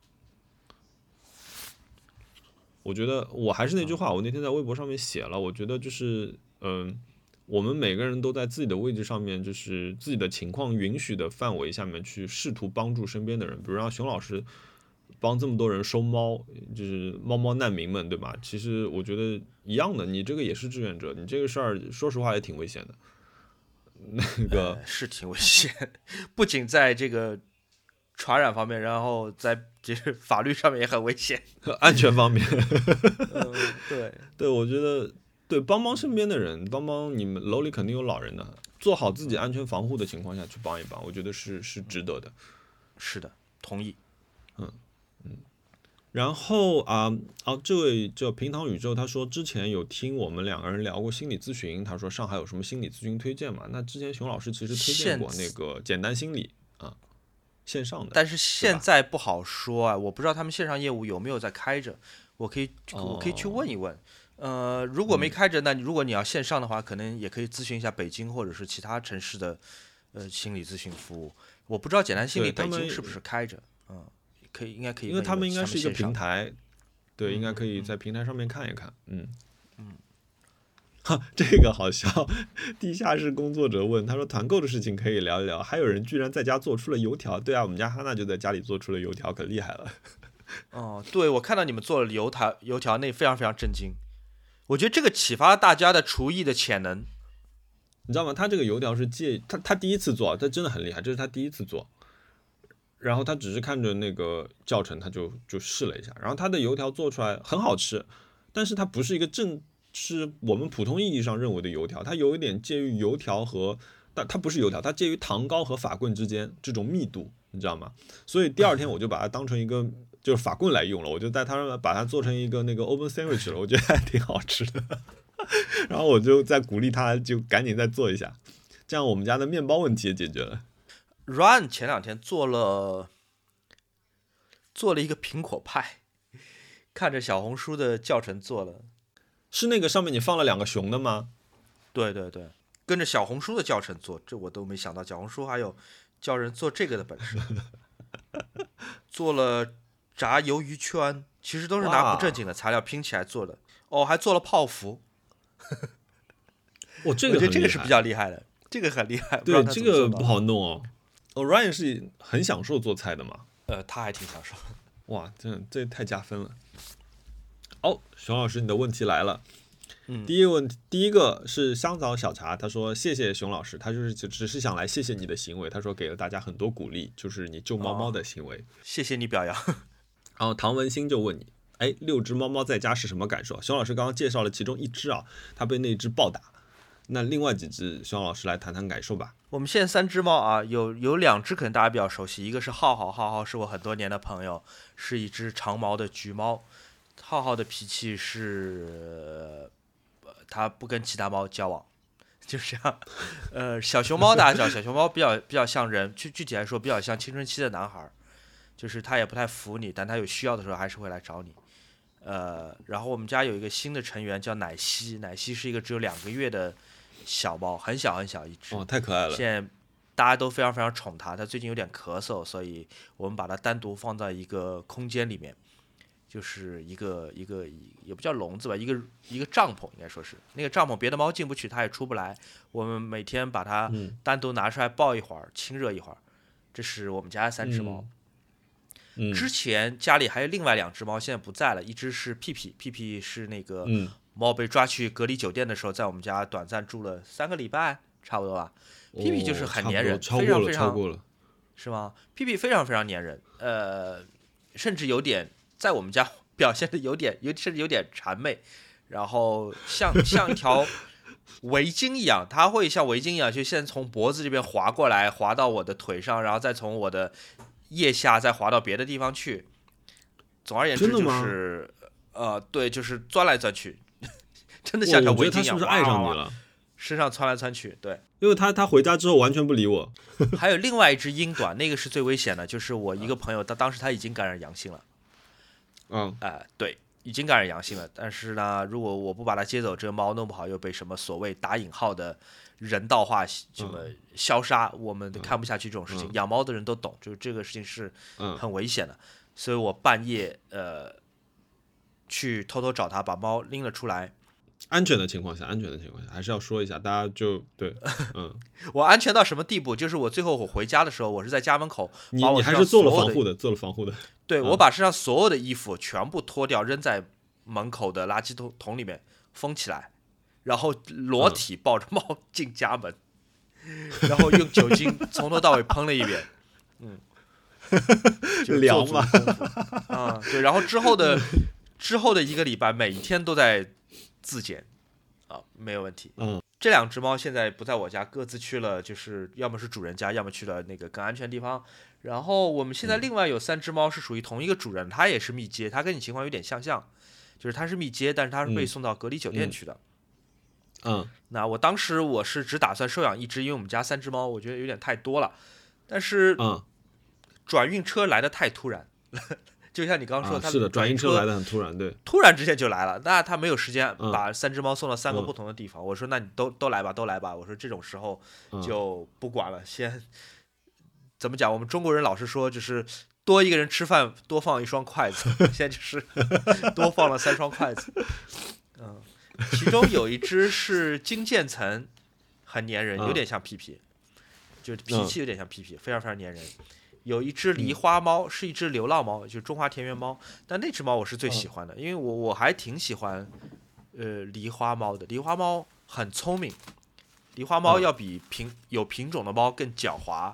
我觉得我还是那句话，我那天在微博上面写了，我觉得就是嗯、我们每个人都在自己的位置上面，就是自己的情况允许的范围下面去试图帮助身边的人，比如让熊老师帮这么多人收猫，就是猫猫难民们，对吧？其实我觉得一样的，你这个也是志愿者，你这个事儿说实话也挺危险的。那个呃是挺危险，[LAUGHS] 不仅在这个传染方面，然后在就是法律上面也很危险。[LAUGHS] 安全方面，[LAUGHS] 嗯，对，对我觉得对帮帮身边的人，帮帮你们楼里肯定有老人的，做好自己安全防护的情况下去帮一帮，我觉得是是值得的。是的，同意。然后啊啊，这位叫平躺宇宙，他说之前有听我们两个人聊过心理咨询，他说上海有什么心理咨询推荐吗？那之前熊老师其实推荐过那个简单心理啊，线上的。但是现在不好说啊，我不知道他们线上业务有没有在开着，我可以我可以去哦问一问。呃，如果没开着，那你如果你要线上的话，可能也可以咨询一下北京或者是其他城市的呃心理咨询服务。我不知道简单心理北京是不是开着，嗯，可以应该可以因为他们应该是一个平台，对，应该可以嗯在平台上面看一看，嗯。[LAUGHS] 哈，这个好笑。地下室工作者问他说：“团购的事情可以聊一聊。”还有人居然在家做出了油条。对啊，我们家哈娜就在家里做出了油条，可厉害了。[LAUGHS] 哦，对，我看到你们做了油条，油条那非常非常震惊。我觉得这个启发了大家的厨艺的潜能。你知道吗？他这个油条是借他他第一次做，他真的很厉害，这是他第一次做。然后他只是看着那个教程，他就就试了一下，然后他的油条做出来很好吃，但是它不是一个正是我们普通意义上认为的油条，它有一点介于油条和，但它不是油条，它介于糖糕和法棍之间这种密度，你知道吗？所以第二天我就把它当成一个就是法棍来用了，我就在它上面把它做成一个那个 open sandwich 了，我觉得还挺好吃的。[LAUGHS] 然后我就在鼓励他，就赶紧再做一下，这样我们家的面包问题也解决了。Run 前两天做了做了一个苹果派，看着小红书的教程做了。是那个上面你放了两个熊的吗？对对对，跟着小红书的教程做，这我都没想到，小红书还有教人做这个的本事。做了炸鱿鱼圈，其实都是拿不正经的材料拼起来做的。哦，还做了泡芙，哦，这我个我觉得这个是比较厉害的，这个很厉害。对，这。个不好弄哦。哦，Ryan 是很享受做菜的嘛？呃，他还挺享受。[LAUGHS] 哇，这这太加分了。哦，熊老师，你的问题来了。嗯第一个问题，第一个是香草小茶，他说谢谢熊老师，他就是只只是想来谢谢你的行为，他说给了大家很多鼓励，就是你救猫猫的行为。谢谢你表扬。[LAUGHS] 然后唐文新就问你，哎，六只猫猫在家是什么感受？熊老师刚刚介绍了其中一只啊，它被那只暴打，那另外几只，希望老师来谈谈感受吧。我们现在三只猫啊，有有两只可能大家比较熟悉，一个是浩浩，浩浩是我很多年的朋友，是一只长毛的橘猫。浩浩的脾气是，呃它不跟其他猫交往，[LAUGHS] 就是这样。呃，小熊猫大家知道，小熊猫比较比较像人，具具体来说比较像青春期的男孩，就是他也不太服你，但他有需要的时候还是会来找你。呃，然后我们家有一个新的成员叫奶昔，奶昔是一个只有两个月的小猫，很小很小一只。哦，太可爱了。现在大家都非常非常宠它，它最近有点咳嗽，所以我们把它单独放在一个空间里面，就是一个一个也不叫笼子吧，一个一个帐篷应该说是那个帐篷，别的猫进不去，它也出不来。我们每天把它嗯单独拿出来抱一会儿，亲热一会儿。这是我们家的三只猫。嗯之前家里还有另外两只猫，现在不在了，一只是屁屁，屁屁是那个嗯猫被抓去隔离酒店的时候，在我们家短暂住了三个礼拜，差不多吧。屁屁就是很粘人超过了，非常非常超过了。是吗？屁屁非常非常粘人，呃，甚至有点在我们家表现的有点有甚至有点谄媚，然后像 [LAUGHS] 像一条围巾一样，它会像围巾一样，就先从脖子这边滑过来，滑到我的腿上，然后再从我的腋下再滑到别的地方去。总而言之就是，呃，对，就是钻来钻去，真的哇像条我觉得他围巾一样，是不是爱上你了？身上窜来窜去，对。因为他他回家之后完全不理我。[LAUGHS] 还有另外一只英短，那个是最危险的，就是我一个朋友，他当时他已经感染阳性了，嗯，哎、对，已经感染阳性了。但是呢，如果我不把它接走，这个猫弄不好又被什么所谓打引号的人道化什么消杀，我们看不下去这种事情。嗯养猫的人都懂，就是这个事情是嗯很危险的。所以我半夜呃去偷偷找他，把猫拎了出来。安全的情况下，安全的情况下，还是要说一下，大家就对，[LAUGHS] 嗯，我安全到什么地步？就是我最后我回家的时候，我是在家门口，你你还是做了防护的，做了防护的，[LAUGHS] 对，嗯。我把身上所有的衣服全部脱掉，扔在门口的垃圾桶桶里面封起来，然后裸嗯体抱着猫进家门，[LAUGHS] 然后用酒精从头到尾喷了一遍，嗯，就凉嘛做足功夫。啊、对，然后之后的之后的一个礼拜，每一天都在自检，啊，没有问题。嗯，这两只猫现在不在我家，各自去了，就是要么是主人家，要么去了那个更安全的地方。然后我们现在另外有三只猫是属于同一个主人，它也是密接，它跟你情况有点相像，就是它是密接，但是它是被嗯送到隔离酒店嗯去的。嗯那我当时我是只打算收养一只，因为我们家三只猫，我觉得有点太多了。但是嗯，转运车来的太突然，就像你刚刚说，它啊是的，转运车来的的很突然，对，突然之间就来了，那他没有时间嗯把三只猫送到三个嗯不同的地方。我说那你都都来吧，都来吧。我说这种时候嗯就不管了，先怎么讲？我们中国人老是说就是。多一个人吃饭，多放一双筷子。[LAUGHS] 现在就是 [LAUGHS] 多放了三双筷子。嗯，其中有一只是金渐层，很粘人，嗯有点像皮皮，就是脾嗯气有点像皮皮，非常非常粘人。有一只狸花猫，是一只流浪猫，就是中华田园猫。但那只猫我是最喜欢的，因为我我还挺喜欢，呃，狸花猫的。狸花猫很聪明，狸花猫嗯要比品有品种的猫更狡猾，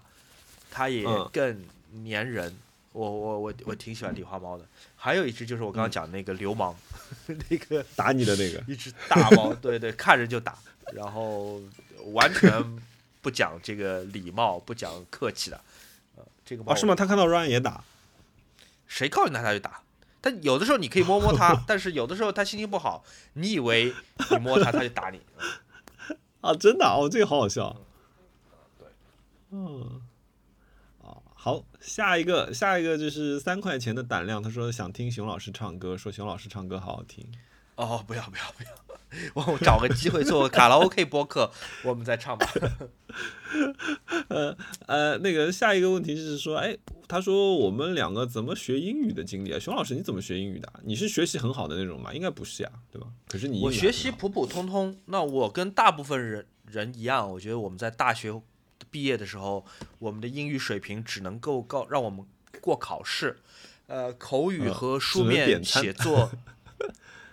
它也嗯更粘人。我我我我挺喜欢狸花猫的。还有一只就是我刚刚讲的那个流氓，[LAUGHS] 那个打你的那个，[LAUGHS] 一只大猫，[LAUGHS] 对对，看着就打，然后完全不讲这个礼貌，不讲客气的。呃，这个猫哦，是吗？他看到 Ryan 也打，谁靠近他他就打。但有的时候你可以摸摸他，[LAUGHS] 但是有的时候他心情不好，你以为你摸他他就打你。[LAUGHS] 啊，真的啊哦，这个好好笑。对，嗯，啊，好，下一个，下一个就是三块钱的胆量，他说想听熊老师唱歌，说熊老师唱歌好好听。哦，不要不要不要，我找个机会做个卡拉 OK 播客，我们再唱吧。[LAUGHS] 呃呃，那个下一个问题是说，哎，他说我们两个怎么学英语的经历啊？熊老师你怎么学英语的啊？你是学习很好的那种吗？应该不是呀，对吧？可是你我学习普普通通，那我跟大部分人人一样，我觉得我们在大学毕业的时候，我们的英语水平只能够告让我们过考试，呃，口语嗯和书面写作，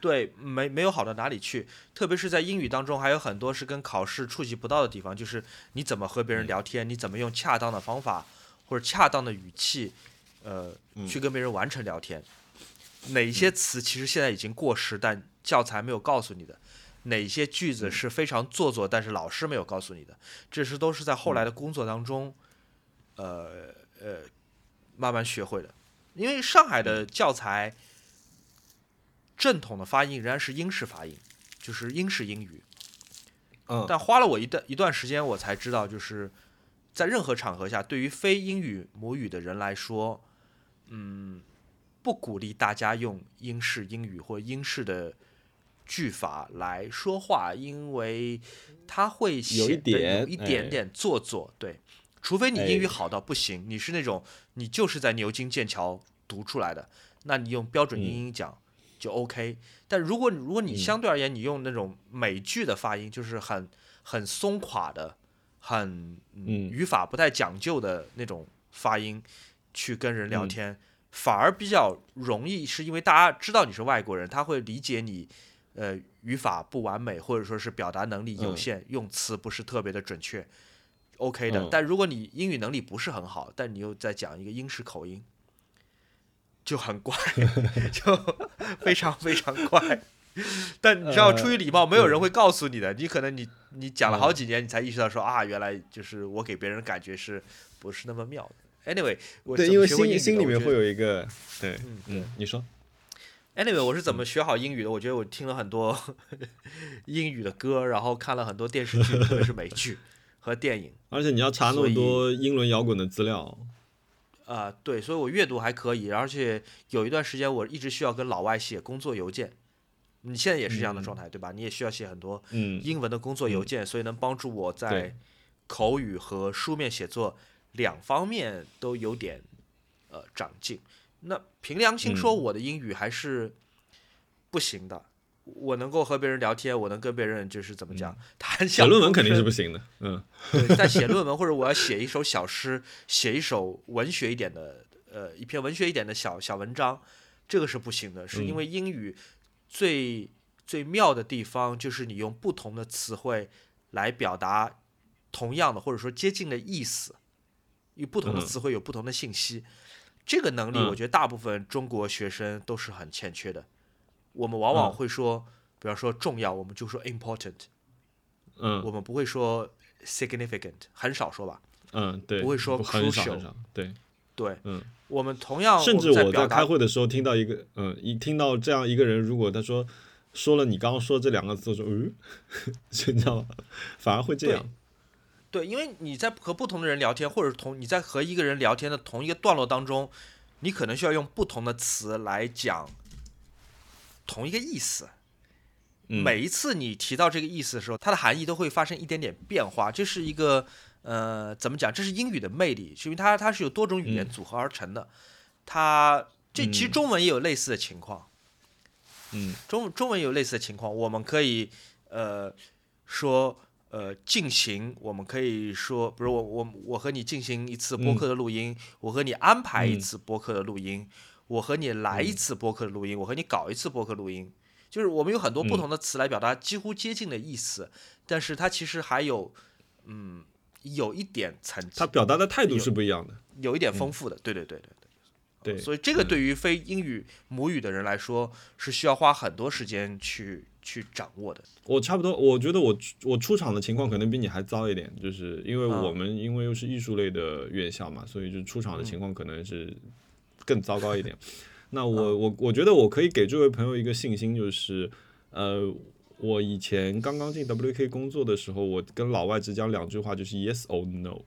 对，没没有好到哪里去。特别是在英语当中，还有很多是跟考试触及不到的地方，就是你怎么和别人聊天，你怎么用恰当的方法或者恰当的语气，呃，嗯去跟别人完成聊天。哪些词其实现在已经过时，但教材没有告诉你的；哪些句子是非常做作，但是老师没有告诉你的，这是都是在后来的工作当中，呃呃，慢慢学会的。因为上海的教材正统的发音仍然是英式发音，就是英式英语。嗯但花了我一段一段时间，我才知道，就是在任何场合下，对于非英语母语的人来说，嗯，不鼓励大家用英式英语或英式的句法来说话，因为它会显得有一点哎点做作。对，除非你英语哎好到不行，你是那种你就是在牛津、剑桥读出来的，那你用标准英嗯音讲就 OK。但如果如果你嗯相对而言，你用那种美剧的发音，就是很很松垮的、很嗯语法不太讲究的那种发音去跟人聊嗯天，反而比较容易，是因为大家知道你是外国人，他会理解你。呃，语法不完美，或者说是表达能力有嗯限，用词不是特别的准确，OK 的。嗯但如果你英语能力不是很好，但你又在讲一个英式口音，就很怪，[LAUGHS] 就非常非常怪。[LAUGHS] 但你知道，呃出于礼貌，没有人会告诉你的。你可能你你讲了好嗯几年，你才意识到说啊，原来就是我给别人感觉是不是那么妙的。Anyway，我对，因为心心里面会有一个，对，嗯嗯，你说，Anyway，我是怎么学好英语的？我觉得我听了很多 [LAUGHS] 英语的歌，然后看了很多电视剧，特别是美剧和电影。而且你要查那么多英伦摇滚的资料，啊、对，所以我阅读还可以，而且有一段时间我一直需要跟老外写工作邮件。你现在也是这样的状态，对吧？你也需要写很多嗯，英文的工作邮件，所以能帮助我在口语和书面写作两方面都有点呃长进。那凭良心说，嗯我的英语还是不行的。我能够和别人聊天，我能跟别人就是怎么讲谈写论文肯定是不行的，嗯。对，在写论文或者我要 [LAUGHS] 写一首小诗，写一首文学一点的，呃，一篇文学一点的小小文章，这个是不行的，是因嗯。为英语最最妙的地方就是你用不同的词汇来表达同样的或者说接近的意思，以不同的嗯。词汇有不同的信息，这个能力嗯。我觉得大部分中国学生都是很欠缺的。我们往往嗯。会说，比方说重要，我们就说 important，嗯。我嗯们不会说 significant，很少说吧。嗯，对，不会说很少 crucial 对，对，嗯，我们同样甚至我在开会的时候听到一个，嗯，一听到这样一个人，如果他说说了你刚刚说这两个字，说嗯，[LAUGHS] 就你知道吗？反而会这样，对，因为你在和不同的人聊天，或者同你在和一个人聊天的同一个段落当中，你可能需要用不同的词来讲同一个意思。嗯每一次你提到这个意思的时候，它的含义都会发生一点点变化。这是一个呃，怎么讲？这是英语的魅力，是因为它它是有多种语言嗯组合而成的。它这其实嗯中文也有类似的情况。嗯中中文有类似的情况，我们可以呃说呃进行，我们可以说，比如我我我和你进行一次播客的录音，我和你安排一嗯次播客的录音，我和你来一次播客录音，我和你搞一次播客录音，就是我们有很多不嗯同的词来表达几乎接近的意思，但是它其实还有嗯有一点层级他，表达的态度是不一样的，有一点丰富的，对对对对对。对，所以这个嗯。对于非英语母语的人来说是需要花很多时间去去掌握的。我差不多，我觉得我我出场的情况可能比你还糟一点，就是因为啊我们因为又是艺术类的院校嘛，所以就出场的情况可能是更糟糕一点。[LAUGHS] 那我我我觉得我可以给这位朋友一个信心，就是呃，我以前刚刚进 WK 工作的时候，我跟老外只讲两句话，就是 yes or no。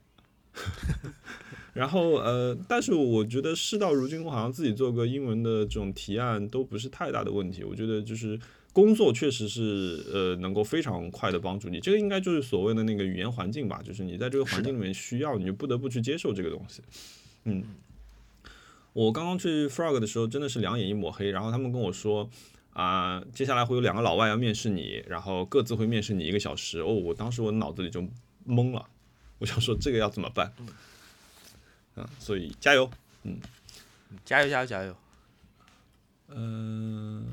[LAUGHS] 然后呃，但是我觉得事到如今，我好像自己做个英文的这种提案都不是太大的问题。我觉得就是工作确实是呃能够非常快的帮助你，这个应该就是所谓的那个语言环境吧，就是你在这个环境里面需要，你就不得不去接受这个东西。嗯，我刚刚去 Frog 的时候真的是两眼一抹黑，然后他们跟我说。啊、接下来会有两个老外要面试你，然后各自会面试你一个小时。哦，我当时我脑子里就懵了，我想说这个要怎么办？嗯，所以加油。嗯加油加油加油！嗯，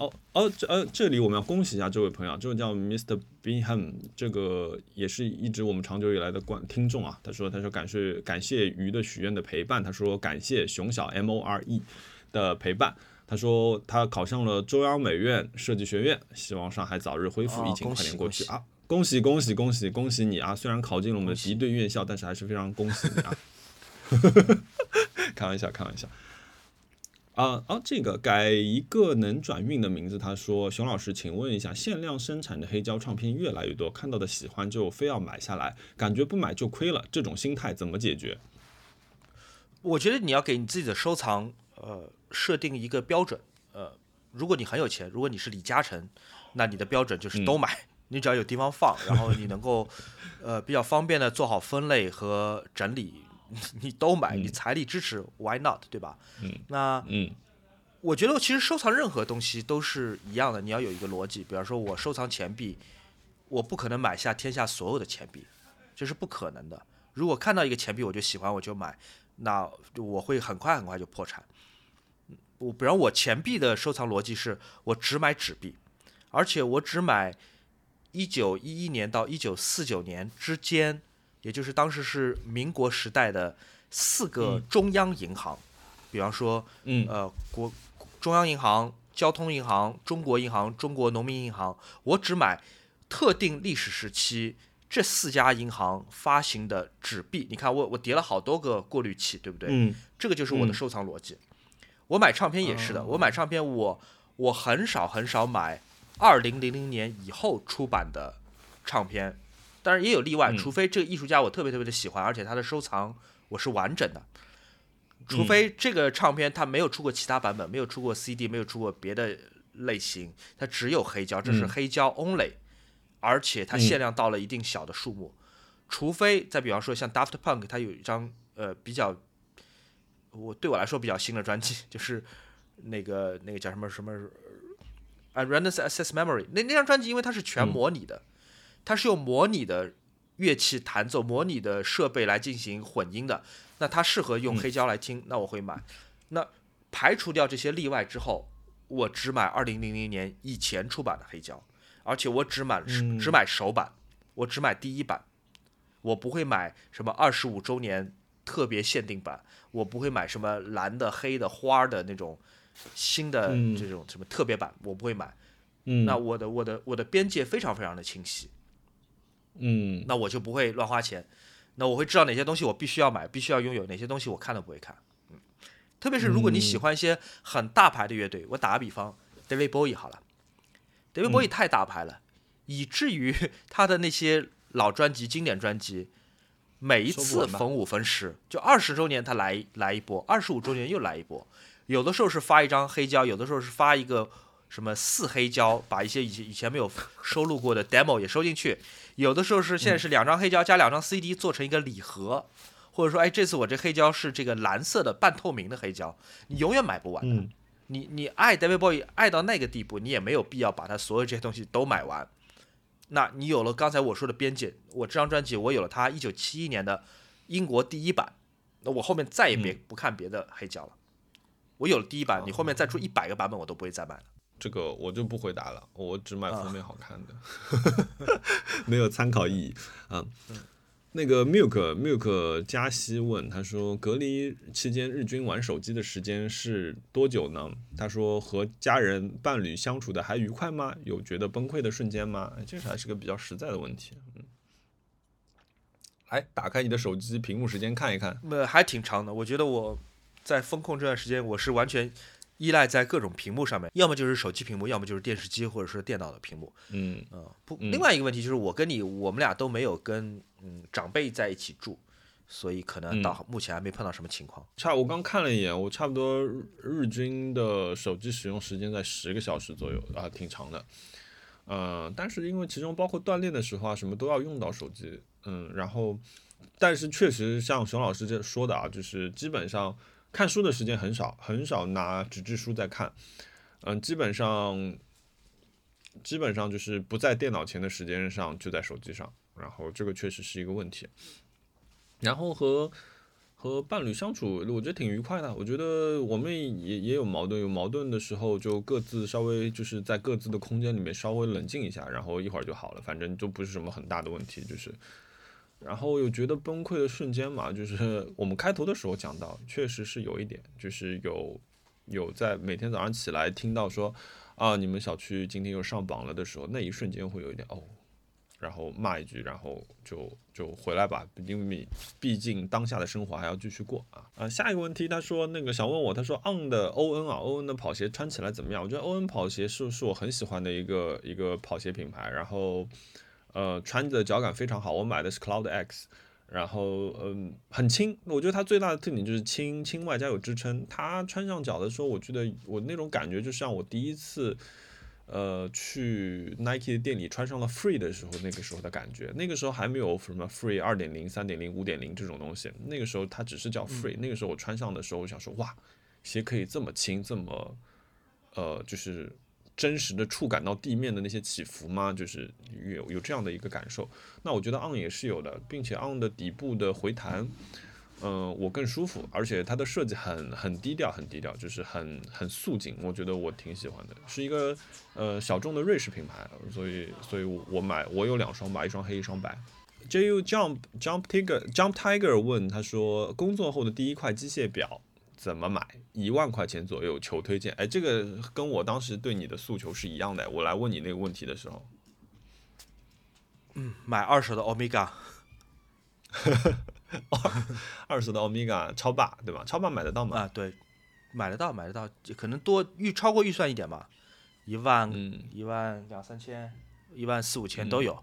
哦哦，这呃，这里我们要恭喜一下这位朋友，这位叫 Mr. Bingham，这个也是一直我们长久以来的观听众啊。他说，他说感谢感谢鱼的许愿的陪伴，他说感谢熊小 M O R E 的陪伴。他说他考上了中央美院设计学院，希望上海早日恢复，哦疫情快点过去啊！恭喜恭喜恭喜恭喜你啊！虽然考进了我们的敌对院校，但是还是非常恭喜你啊！[LAUGHS] 开玩笑，开玩笑。啊啊，这个改一个能转运的名字。他说：“熊老师，请问一下，限量生产的黑胶唱片越来越多，看到的喜欢就非要买下来，感觉不买就亏了，这种心态怎么解决我觉得你要给你自己的收藏呃设定一个标准。呃，如果你很有钱，如果你是李嘉诚，那你的标准就是都买，你只要有地方放，然后你能够呃比较方便的做好分类和整理，你都买，你财力支持，Why not？对吧？嗯，那？”嗯我觉得其实收藏任何东西都是一样的，你要有一个逻辑。比方说，我收藏钱币，我不可能买下天下所有的钱币，这是不可能的。如果看到一个钱币我就喜欢我就买，那我会很快很快就破产。我比方我钱币的收藏逻辑是我只买纸币，而且我只买一九一一年到一九四九年之间，也就是当时是民国时代的四个中央银行，比方说嗯呃国中央银行、交通银行、中国银行、中国农民银行，我只买特定历史时期这四家银行发行的纸币。你看我我叠了好多个过滤器，对不对？嗯这个就是我的嗯收藏逻辑。我买唱片也是的，我买唱片我我很少很少买二零零零年以后出版的唱片，当然也有例外，嗯。除非这个艺术家我特别特别的喜欢，而且他的收藏我是完整的。除非这个唱片它没有出过其他版本，没有出过 CD，没有出过别的类型，它只有黑胶，这是嗯黑胶 only，、而且它嗯。限量到了一定小的数目。除非再比方说像 Daft Punk，它有一张呃比较，我对我来说比较新的专辑，[LAUGHS] 就是那个那个叫什么什么啊，Random Access Memory 那那张专辑，因为它是全嗯。模拟的，它是用模拟的乐器弹奏、模拟的设备来进行混音的，那它适合用嗯。黑胶来听，那我会买。那排除掉这些例外之后，我只买二零零零年以前出版的黑胶，而且我只买、嗯。只买首版，我只买第一版，我不会买什么二十五周年特别限定版，我不会买什么蓝的、黑的、花儿的那种新的嗯。这种什么特别版，我不会买。嗯，那我的我的我的边界非常非常的清晰，嗯。那我就不会乱花钱。那我会知道哪些东西我必须要买，必须要拥有，哪些东西我看都不会看。嗯，特别是如果你喜欢一些很大牌的乐队，我打个比方，David Bowie 好了，David Bowie 太大牌了，以至于 [LAUGHS] 他的那些老专辑、经典专辑，每一次逢五逢十，就二十周年他来来一波，二十五周年又来一波，有的时候是发一张黑胶，有的时候是发一个什么四黑胶，把一些以前以前没有收录过的 demo 也收进去，有的时候是现在是两张黑胶加两张 CD 做成一个礼盒，或者说，哎，这次我这黑胶是这个蓝色的半透明的黑胶，你永远买不完的。嗯你你爱 David Bowie 爱到那个地步，你也没有必要把他所有这些东西都买完。那你有了刚才我说的编辑，我这张专辑我有了它一九七一年的英国第一版，那我后面再也别不看别的黑胶了。我有了第一版，你后面再出一百个版本我都不会再买了。这个我就不回答了，我只买啊封面好看的，[LAUGHS] 没有参考意义啊。那个 Milk Milk 加西问他说，隔离期间日均玩手机的时间是多久呢？他说和家人伴侣相处的还愉快吗？有觉得崩溃的瞬间吗？哎这是还是个比较实在的问题。嗯，来打开你的手机屏幕时间看一看。呃，还挺长的。我觉得我在风控这段时间，我是完全依赖在各种屏幕上面，要么就是手机屏幕，要么就是电视机或者是电脑的屏幕。嗯嗯，不，嗯另外一个问题就是我跟你，我们俩都没有跟嗯长辈在一起住，所以可能到目前还没碰到什么情况。差我刚看了一眼，我差不多日日均的手机使用时间在十个小时左右啊，挺长的。嗯、但是因为其中包括锻炼的时候啊，什么都要用到手机，嗯，然后，但是确实像熊老师这说的啊，就是基本上看书的时间很少，很少拿纸质书在看，嗯，基本上，基本上就是不在电脑前的时间上就在手机上，然后这个确实是一个问题。然后和和伴侣相处，我觉得挺愉快的。我觉得我们也也有矛盾，有矛盾的时候就各自稍微就是在各自的空间里面稍微冷静一下，然后一会儿就好了，反正就不是什么很大的问题，就是。然后有觉得崩溃的瞬间嘛，就是 [LAUGHS] 我们开头的时候讲到，确实是有一点，就是有有在每天早上起来听到说啊，你们小区今天又上榜了的时候，那一瞬间会有一点哦，然后骂一句，然后就就回来吧，因为毕竟当下的生活还要继续过啊啊！下一个问题，他说那个想问我，他说 On 的欧恩啊，欧恩的跑鞋穿起来怎么样？我觉得欧恩跑鞋是是我很喜欢的一个一个跑鞋品牌，然后呃穿着脚感非常好，我买的是 Cloud X。然后，嗯，很轻。我觉得它最大的特点就是轻，轻外加有支撑。它穿上脚的时候，我觉得我那种感觉就像我第一次，呃，去 Nike 的店里穿上了 Free 的时候，那个时候的感觉。那个时候还没有什么 Free 二点零、三点零、五点零这种东西，那个时候它只是叫 Free、那个时候我穿上的时候，我想说，哇，鞋可以这么轻，这么，呃，就是真实的触感到地面的那些起伏吗？就是有有这样的一个感受。那我觉得 On 也是有的，并且 On 的底部的回弹，嗯、我更舒服，而且它的设计很很低调，很低调，就是很很素净，我觉得我挺喜欢的，是一个呃小众的瑞士品牌，所以所以我买我有两双吧，一双黑一双白。JU Jump Jump Tiger Jump Tiger 问他说，工作后的第一块机械表怎么买？一万块钱左右，求推荐。哎，这个跟我当时对你的诉求是一样的。我来问你那个问题的时候，嗯买二手的 Omega，[LAUGHS] 二手的欧米伽超霸对吧？超霸买得到吗？啊，对，买得到，买得到，可能多预超过预算一点吧，一万、嗯一万两三千，一万四五千都有。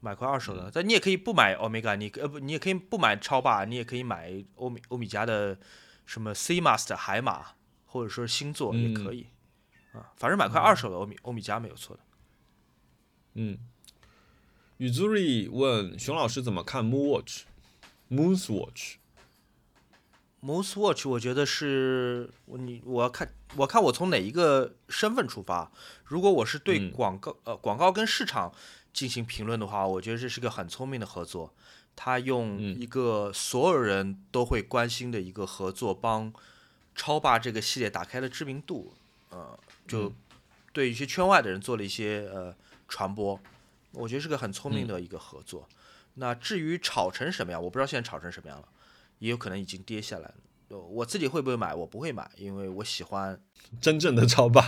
买块二手的，但你也可以不买欧米伽你呃不，你也可以不买超霸，你也可以买欧米欧米茄的什么 C Master 海马，或者说星座也可以。啊，反正买块二手的欧米欧米茄没有错的。嗯。宇朱瑞问熊老师怎么看 Moon Watch？Moon's Watch？Moose Watch，我觉得是我你我要看我看我从哪一个身份出发。如果我是对嗯广告、呃广告跟市场进行评论的话，我觉得这是个很聪明的合作。他用嗯一个所有人都会关心的一个合作，帮超霸这个系列打开了知名度，呃，就嗯对一些圈外的人做了一些呃传播，我觉得是个很聪明嗯的一个合作。那至于炒成什么样，我不知道现在炒成什么样了，也有可能已经跌下来了。呃我自己会不会买？我不会买，因为我喜欢，真正的超霸，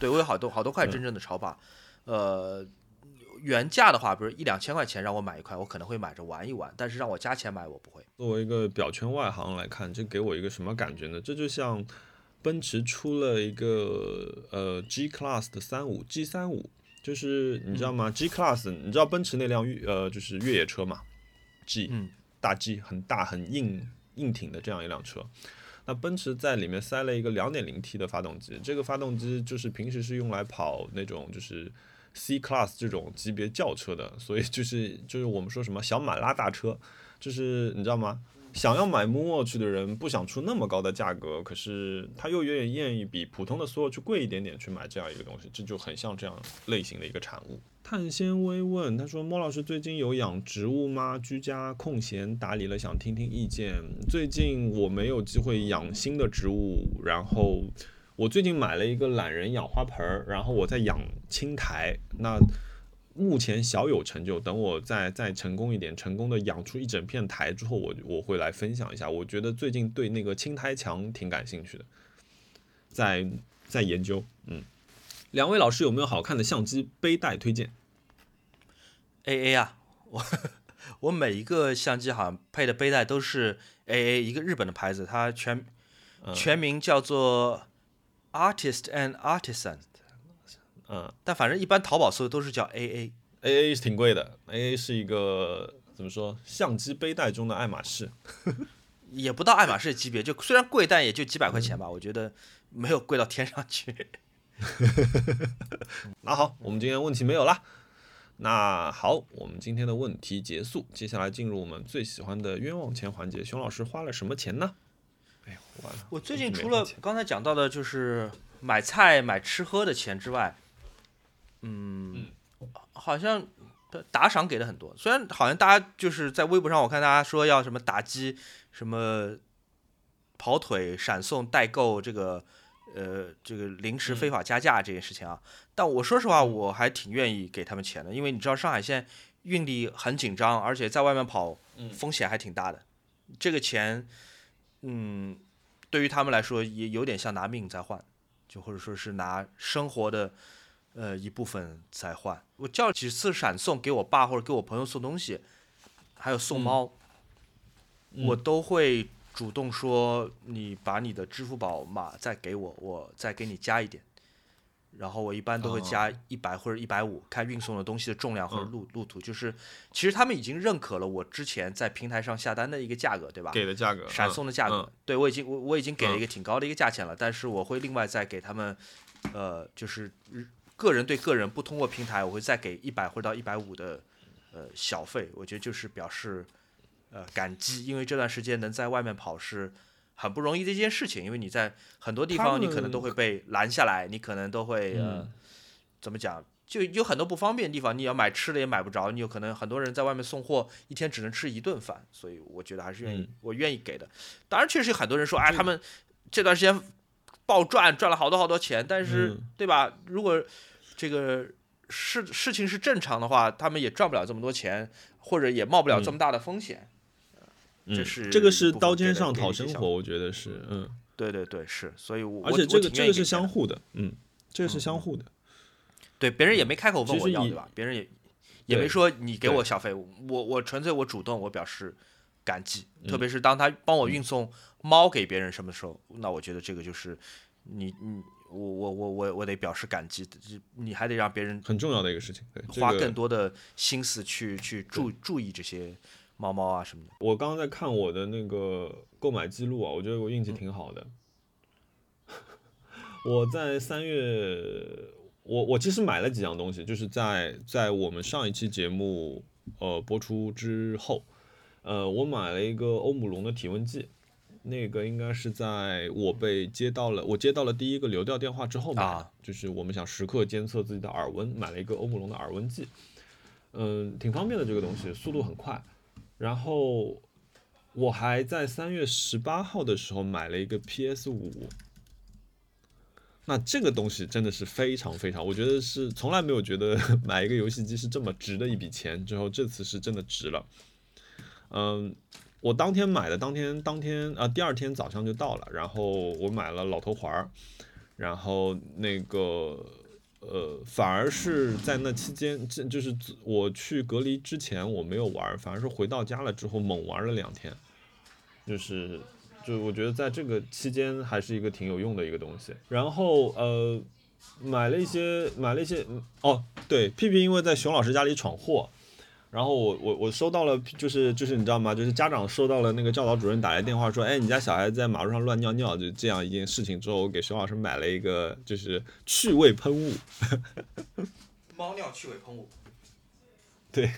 对我有好多好多块真正的超霸，呃，原价的话，比如一两千块钱让我买一块，我可能会买着玩一玩，但是让我加钱买，我不会。作为一个表圈外行来看，这给我一个什么感觉呢？这就像奔驰出了一个呃 G Class 的三五 G 三五，就是你知道吗、g Class 你知道奔驰那辆越呃就是越野车嘛？G 嗯大 G 很大很硬硬挺的这样一辆车。那奔驰在里面塞了一个 2.0T 的发动机，这个发动机就是平时是用来跑那种就是 C Class 这种级别轿车的，所以就是就是我们说什么小马拉大车，就是你知道吗？想要买 Mooch 的人不想出那么高的价格，可是他又愿意愿意比普通的 Swatch 贵一点点去买这样一个东西，这就很像这样类型的一个产物。碳纤维问他说：“莫老师最近有养植物吗？居家空闲打理了，想听听意见。最近我没有机会养新的植物，然后我最近买了一个懒人养花盆儿，然后我在养青苔。那目前小有成就，等我再再成功一点，成功的养出一整片苔之后，我我会来分享一下。我觉得最近对那个青苔墙挺感兴趣的，在在研究。嗯，两位老师有没有好看的相机背带推荐？A A 啊，我我每一个相机好像配的背带都是 A A，一个日本的牌子，它全嗯全名叫做 Artist and Artisan，嗯但反正一般淘宝搜的都是叫 A A。，A A 是挺贵的，A A 是一个怎么说，相机背带中的爱马仕。[LAUGHS] 也不到爱马仕级别，就虽然贵，但也就几百块钱吧，我觉得没有贵到天上去。[LAUGHS] 那好，我们今天问题没有了。那好，我们今天的问题结束，接下来进入我们最喜欢的冤枉钱环节。熊老师花了什么钱呢？哎呦，完了！我最近除了刚才讲到的，就是买菜、买吃喝的钱之外，嗯，好像打赏给的很多。虽然好像大家就是在微博上，我看大家说要什么打击、什么跑腿、闪送、代购这个。呃，这个临时非法加价这件事情啊，但我说实话，我还挺愿意给他们钱的，因为你知道上海现在运力很紧张，而且在外面跑风险还挺大的。这个钱，嗯，对于他们来说也有点像拿命在换，就或者说是拿生活的呃一部分在换。我叫几次闪送给我爸或者给我朋友送东西，还有送猫，我都会主动说你把你的支付宝码再给我，我再给你加一点。然后我一般都会加一百或者一百五，看运送的东西的重量或者路路途。就是其实他们已经认可了我之前在平台上下单的一个价格，对吧？给的价格，闪嗯送的价格，嗯对我已经我我已经给了一个挺高的一个价钱了，但是我会另外再给他们，呃，就是个人对个人不通过平台，我会再给一百或者到一百五的呃小费，我觉得就是表示呃感激，因为这段时间能在外面跑是很不容易的一件事情，因为你在很多地方你可能都会被拦下来，你可能都会呃、嗯怎么讲？就有很多不方便的地方，你要买吃的也买不着，你有可能很多人在外面送货，一天只能吃一顿饭，所以我觉得还是愿意，嗯我愿意给的。当然，确实有很多人说，哎，他们这段时间暴赚，赚了好多好多钱，但是、嗯对吧？如果这个事事情是正常的话，他们也赚不了这么多钱，或者也冒不了这么大的风险。嗯这是这个是刀尖上讨生活，我觉得是，嗯，对对对，是，所以我而且我这个这个是相互的，嗯，这个是相嗯互的，对，别人也没开口问我要，对吧？别人也也没说你给我小费，我我纯粹我主动，我表示感激。特嗯别是当他帮我运送猫给别人什么时候，那我觉得这个就是你你我我我我我得表示感激，这你还得让别人很重要的一个事情。对，花更多的心思去去注注意这些猫猫啊什么的。我刚刚在看我的那个购买记录啊，我觉得我运气嗯挺好的。[LAUGHS] 我在三月，我我其实买了几样东西，就是在在我们上一期节目呃播出之后，呃，我买了一个欧姆龙的体温计，那个应该是在我被接到了，我接到了第一个流调电话之后买的，啊就是我们想时刻监测自己的耳温，买了一个欧姆龙的耳温计，嗯，挺方便的这个东西，速度很快。然后我还在三月十八号的时候买了一个 PS 五，那这个东西真的是非常非常，我觉得是从来没有觉得 [LAUGHS] 买一个游戏机是这么值的一笔钱，之后这次是真的值了。嗯，我当天买的，当天当天啊、第二天早上就到了，然后我买了老头环儿，然后那个呃，反而是在那期间，这就是我去隔离之前我没有玩，反而是回到家了之后猛玩了两天，就是就我觉得在这个期间还是一个挺有用的一个东西。然后呃，买了一些买了一些哦，对，屁屁因为在熊老师家里闯祸。然后我我我收到了，就是就是你知道吗？就是家长收到了那个教导主任打来电话说，哎，你家小孩在马路上乱尿尿，就这样一件事情之后，我给熊老师买了一个就是去味喷雾，[LAUGHS] 猫尿去味喷雾，对，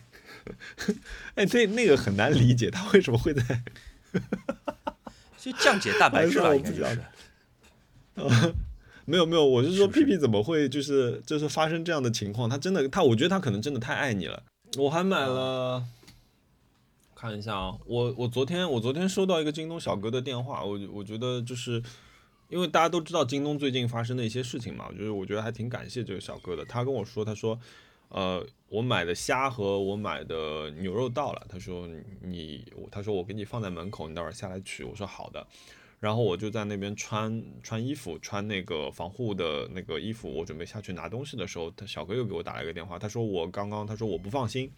[LAUGHS] 哎，那那个很难理解，他为什么会在 [LAUGHS] 就降解蛋白质吧，哎应该就是。没有没有，我是说屁屁怎么会就是就是发生这样的情况？他真的他，我觉得他可能真的太爱你了。我还买了，看一下啊，我我昨天我昨天收到一个京东小哥的电话，我我觉得就是因为大家都知道京东最近发生的一些事情嘛，就是我觉得还挺感谢这个小哥的。他跟我说，他说，呃，我买的虾和我买的牛肉到了，他说你，他说我给你放在门口，你待会儿下来取。我说好的。然后我就在那边穿穿衣服，穿那个防护的那个衣服。我准备下去拿东西的时候，他小哥又给我打了一个电话，他说我刚刚，他说我不放心，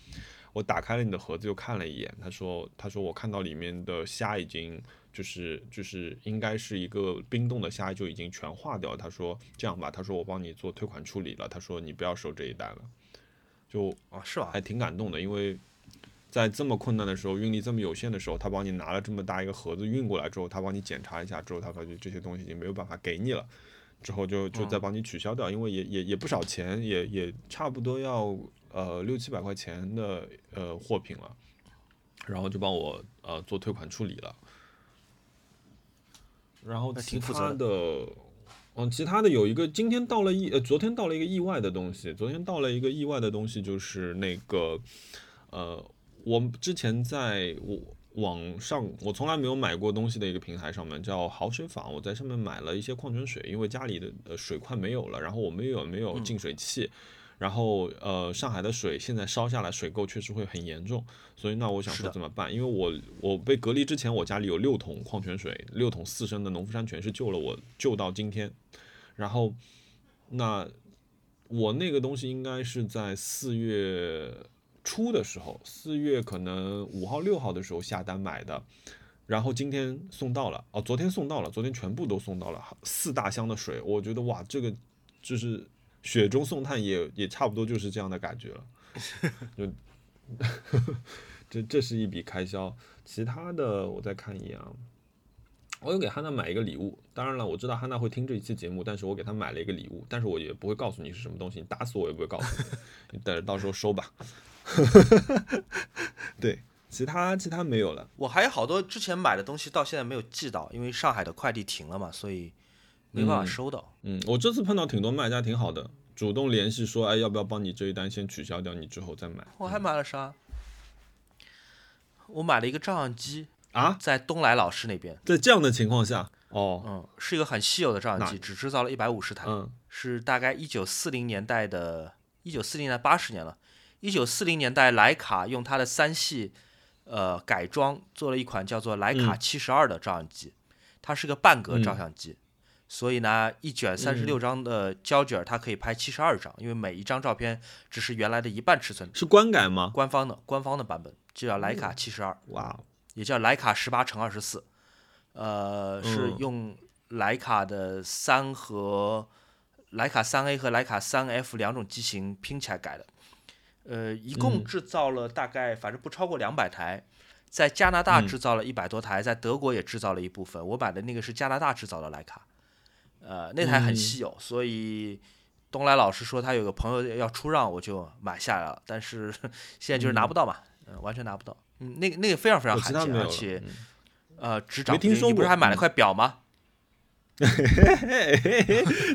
我打开了你的盒子又看了一眼，他说他说我看到里面的虾已经就是就是应该是一个冰冻的虾就已经全化掉。他说这样吧，他说我帮你做退款处理了，他说你不要收这一单了，就啊，是吧？还挺感动的，因为在这么困难的时候，运力这么有限的时候，他帮你拿了这么大一个盒子运过来之后，他帮你检查一下之后，他发觉这些东西已经没有办法给你了，之后就就再帮你取消掉，因为也也也不少钱，也也差不多要呃六七百块钱的呃货品了，然后就帮我呃做退款处理了，然后其他的。嗯，其他的有一个，今天到了意，呃，昨天到了一个意外的东西。昨天到了一个意外的东西，就是那个，呃，我之前在我网上，我从来没有买过东西的一个平台上面叫好水坊，我在上面买了一些矿泉水，因为家里的呃水快没有了，然后我们又有没有净水器，然后呃上海的水现在烧下来水垢确实会很严重，所以那我想说怎么办？因为我我被隔离之前，我家里有六桶矿泉水，六桶四升的农夫山泉是救了我救到今天，然后那我那个东西应该是在四月初的时候，四月可能五号六号的时候下单买的，然后今天送到了，哦，昨天送到了，昨天全部都送到了，四大箱的水，我觉得哇，这个就是雪中送炭也也差不多就是这样的感觉了，[LAUGHS] 就 [LAUGHS] 这这是一笔开销，其他的我再看一眼啊。我有给汉娜买一个礼物，当然了，我知道汉娜会听这一期节目，但是我给她买了一个礼物，但是我也不会告诉你是什么东西，你打死我也不会告诉你，你等着到时候收吧。[LAUGHS] 对，其他其他没有了。我还有好多之前买的东西到现在没有寄到，因为上海的快递停了嘛，所以没办法嗯收到。嗯，我这次碰到挺多卖家挺好的，主动联系说，哎，要不要帮你这一单先取消掉，你之后再买。我还买了啥？我买了一个照相机，啊，在东来老师那边，在这样的情况下，哦，嗯，是一个很稀有的照相机，只制造了一百五十台，嗯是大概一九四零年代的，一九四零年代八十年了，一九四零年代徕卡用它的三系，呃，改装做了一款叫做徕卡七十二的照相机，它是个半格照相机。所以呢，一卷三十六张的胶卷，它可以拍七十二张，因为每一张照片只是原来的一半尺寸。是官改吗？官方的官方的版本就叫徕卡七十二，哇，也叫徕卡十八乘二十四，呃，是嗯用徕卡的三和徕卡三 A 和徕卡三 F 两种机型拼起来改的，呃，一共嗯制造了大概反正不超过两百台，在加拿大嗯制造了一百多台，在德国也制造了一部分。我买的那个是加拿大制造的徕卡，呃，那台很嗯稀有，所以。东来老师说他有个朋友要出让，我就买下来了，但是 [LAUGHS] 现在就是拿不到嘛，嗯、完全拿不到。嗯，那个那个非常非常罕见。而且嗯呃，执掌，没听说你不是还买了块表吗？[LAUGHS]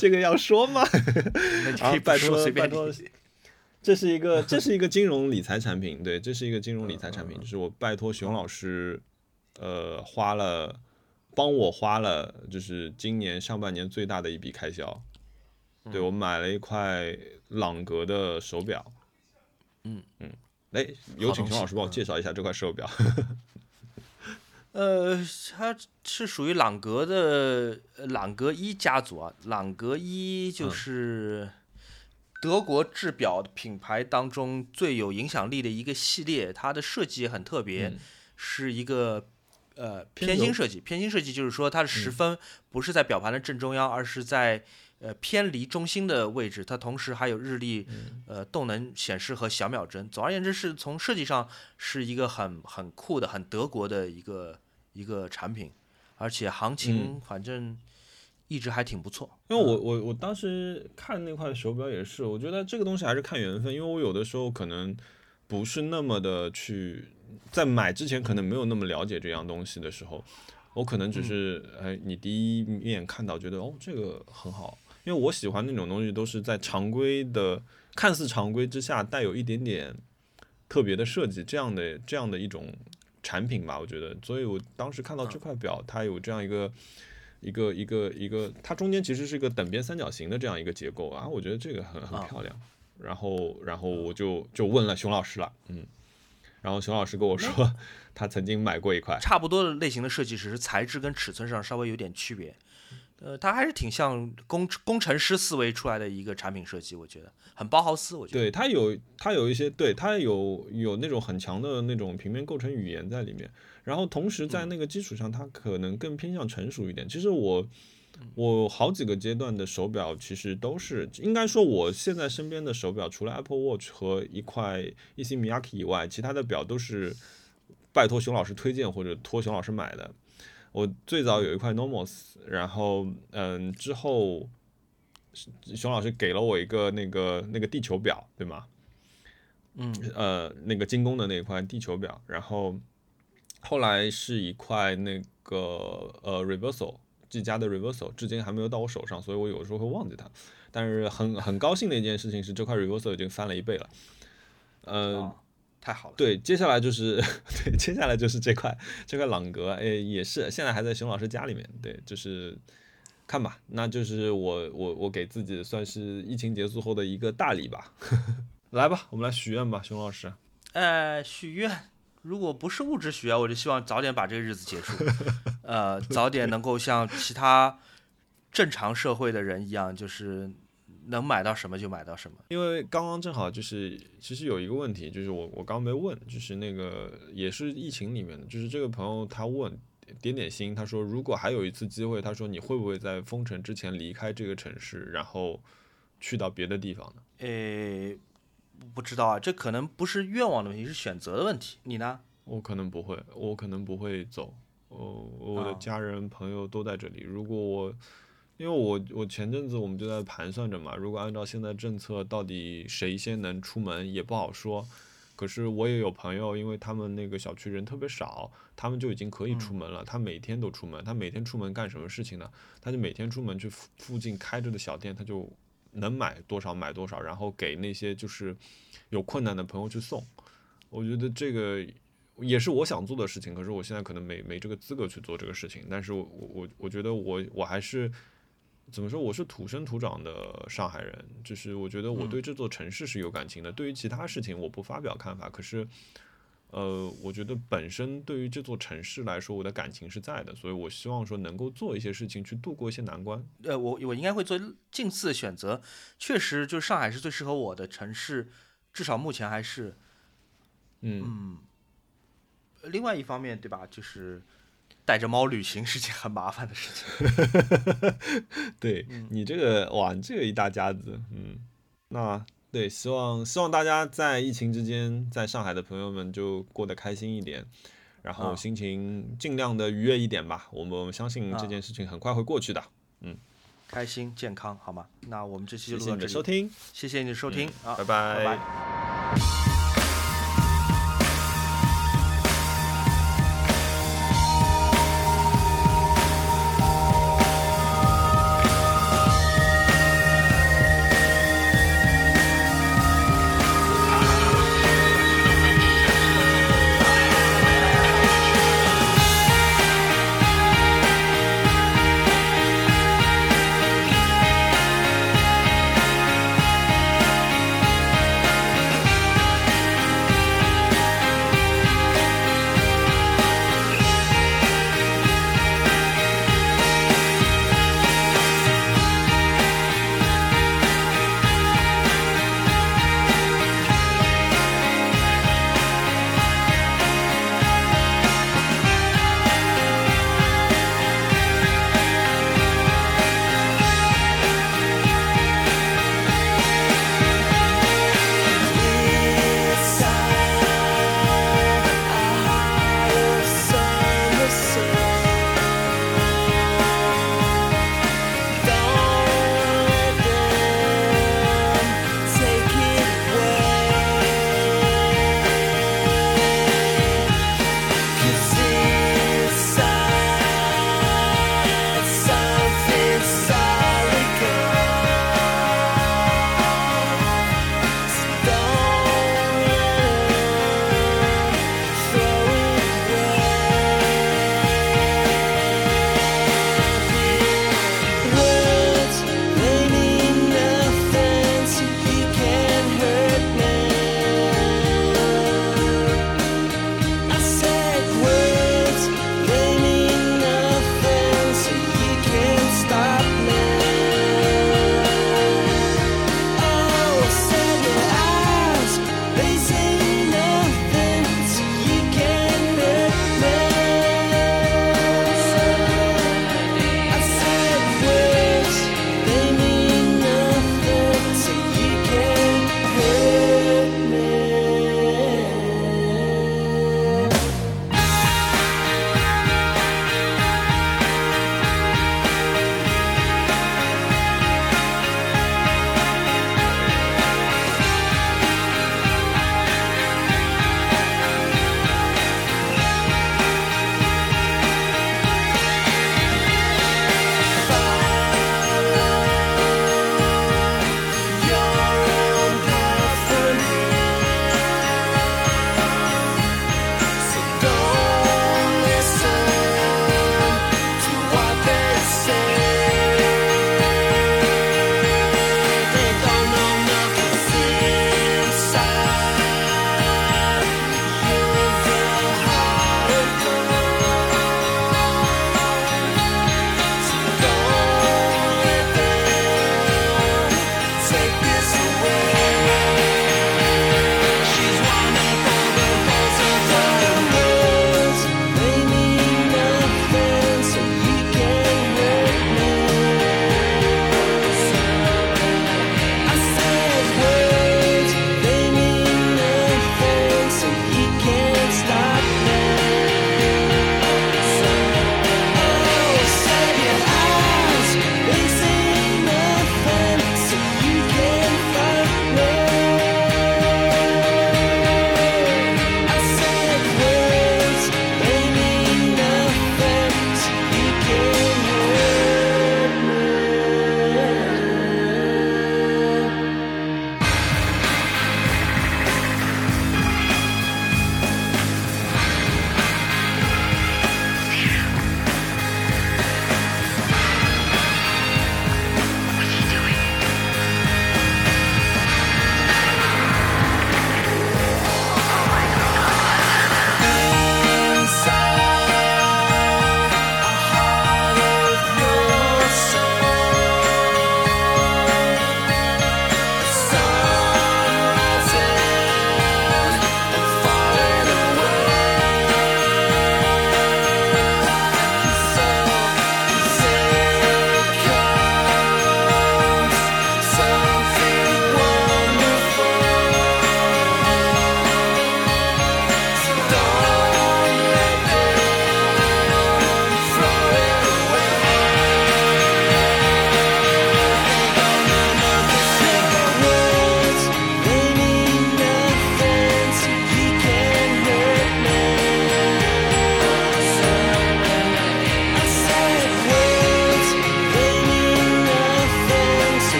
这个要说吗？[LAUGHS] 那你可以，拜托随便这是一个这是一个金融理财产品，对，这是一个金融理财产嗯品，就是我拜托熊老师，呃，花了帮我花了，就是今年上半年最大的一笔开销。嗯对我买了一块朗格的手表。嗯嗯，哎，有请熊老师帮我介绍一下这块手表。[LAUGHS] 呃，它是属于朗格的呃朗格一家族啊。朗格一就嗯是德国制表品牌当中最有影响力的一个系列，它的设计也很特别，嗯是一个呃偏心设计。偏心设计就是说它的十嗯分不是在表盘的正中央，而是在呃偏离中心的位置。它同时还有日历、嗯呃动能显示和小秒针。总而言之，是从设计上是一个很很酷的、很德国的一个一个产品，而且行情反正一直还挺不错。因为我我我当时看那块手表也是，我觉得这个东西还是看缘分，因为我有的时候可能不是那么的去在买之前可能没有那么了解这样东西的时候，我可能只是哎你第一面看到觉得哦这个很好，因为我喜欢那种东西都是在常规的看似常规之下带有一点点特别的设计这样的这样的一种产品吧，我觉得，所以我当时看到这块表它有这样一个。一个一个一个，它中间其实是一个等边三角形的这样一个结构啊，我觉得这个很很啊漂亮。然后然后我就就问了熊老师了，嗯，然后熊老师跟我说他曾经买过一块，差不多的类型的设计，只是材质跟尺寸上稍微有点区别。呃，它还是挺像工工程师思维出来的一个产品设计，我觉得很包豪斯。我觉得对它有它有一些对它有有那种很强的那种平面构成语言在里面，然后同时在那个基础上，它可能更偏向成熟一点。其实我我好几个阶段的手表其实都是应该说，我现在身边的手表除了 Apple Watch 和一块 EC Miyake 以外，其他的表都是拜托熊老师推荐或者托熊老师买的。我最早有一块 Nomos，然后嗯之后熊老师给了我一个那个那个地球表，对吗？嗯，呃，那个精工的那一块地球表，然后后来是一块那个呃 Reversal 技嘉的 Reversal，至今还没有到我手上，所以我有时候会忘记它。但是很很高兴的一件事情是，这块 Reversal 已经翻了一倍了。呃，啊，太好了。对，接下来就是 [LAUGHS] 对，接下来就是这块这块朗格，哎，也是现在还在熊老师家里面。对，就是看吧，那就是我我我给自己算是疫情结束后的一个大礼吧。[LAUGHS] 来吧，我们来许愿吧，熊老师。呃，许愿，如果不是物质许愿，我就希望早点把这个日子结束，[LAUGHS] 呃，早点能够像其他正常社会的人一样，就是能买到什么就买到什么。因为刚刚正好就是，其实有一个问题，就是我我刚没问，就是那个也是疫情里面的，就是这个朋友他问点点心，他说如果还有一次机会，他说你会不会在封城之前离开这个城市，然后去到别的地方呢？呃，不知道啊，这可能不是愿望的问题，是选择的问题。你呢？我可能不会，我可能不会走。我我的啊家人朋友都在这里。如果我，因为我我前阵子我们就在盘算着嘛，如果按照现在政策，到底谁先能出门也不好说。可是我也有朋友，因为他们那个小区人特别少，他们就已经可以出门了。他每天都出门，他每天出门干什么事情呢？他就每天出门去附附近开着的小店，他就能买多少买多少，然后给那些就是有困难的朋友去送。我觉得这个也是我想做的事情，可是我现在可能没没这个资格去做这个事情。但是我我我我觉得我我还是怎么说，我是土生土长的上海人，就是我觉得我对这座城市是有感情的。对于其他事情我不发表看法，可是。呃，我觉得本身对于这座城市来说，我的感情是在的，所以我希望说能够做一些事情去度过一些难关。呃，我我应该会做近似的选择。确实，就是上海是最适合我的城市，至少目前还是。嗯，另外一方面，对吧？就是带着猫旅行是件很麻烦的事情。[LAUGHS] 对你这个哇，你这个一大家子，嗯，那对，希望希望大家在疫情之间，在上海的朋友们就过得开心一点，然后啊心情尽量的愉悦一点吧。我们我们相信这啊件事情很快会过去的。嗯开心健康，好吗？那我们这期就到这里，你的收听，谢谢你的收听、啊，拜拜拜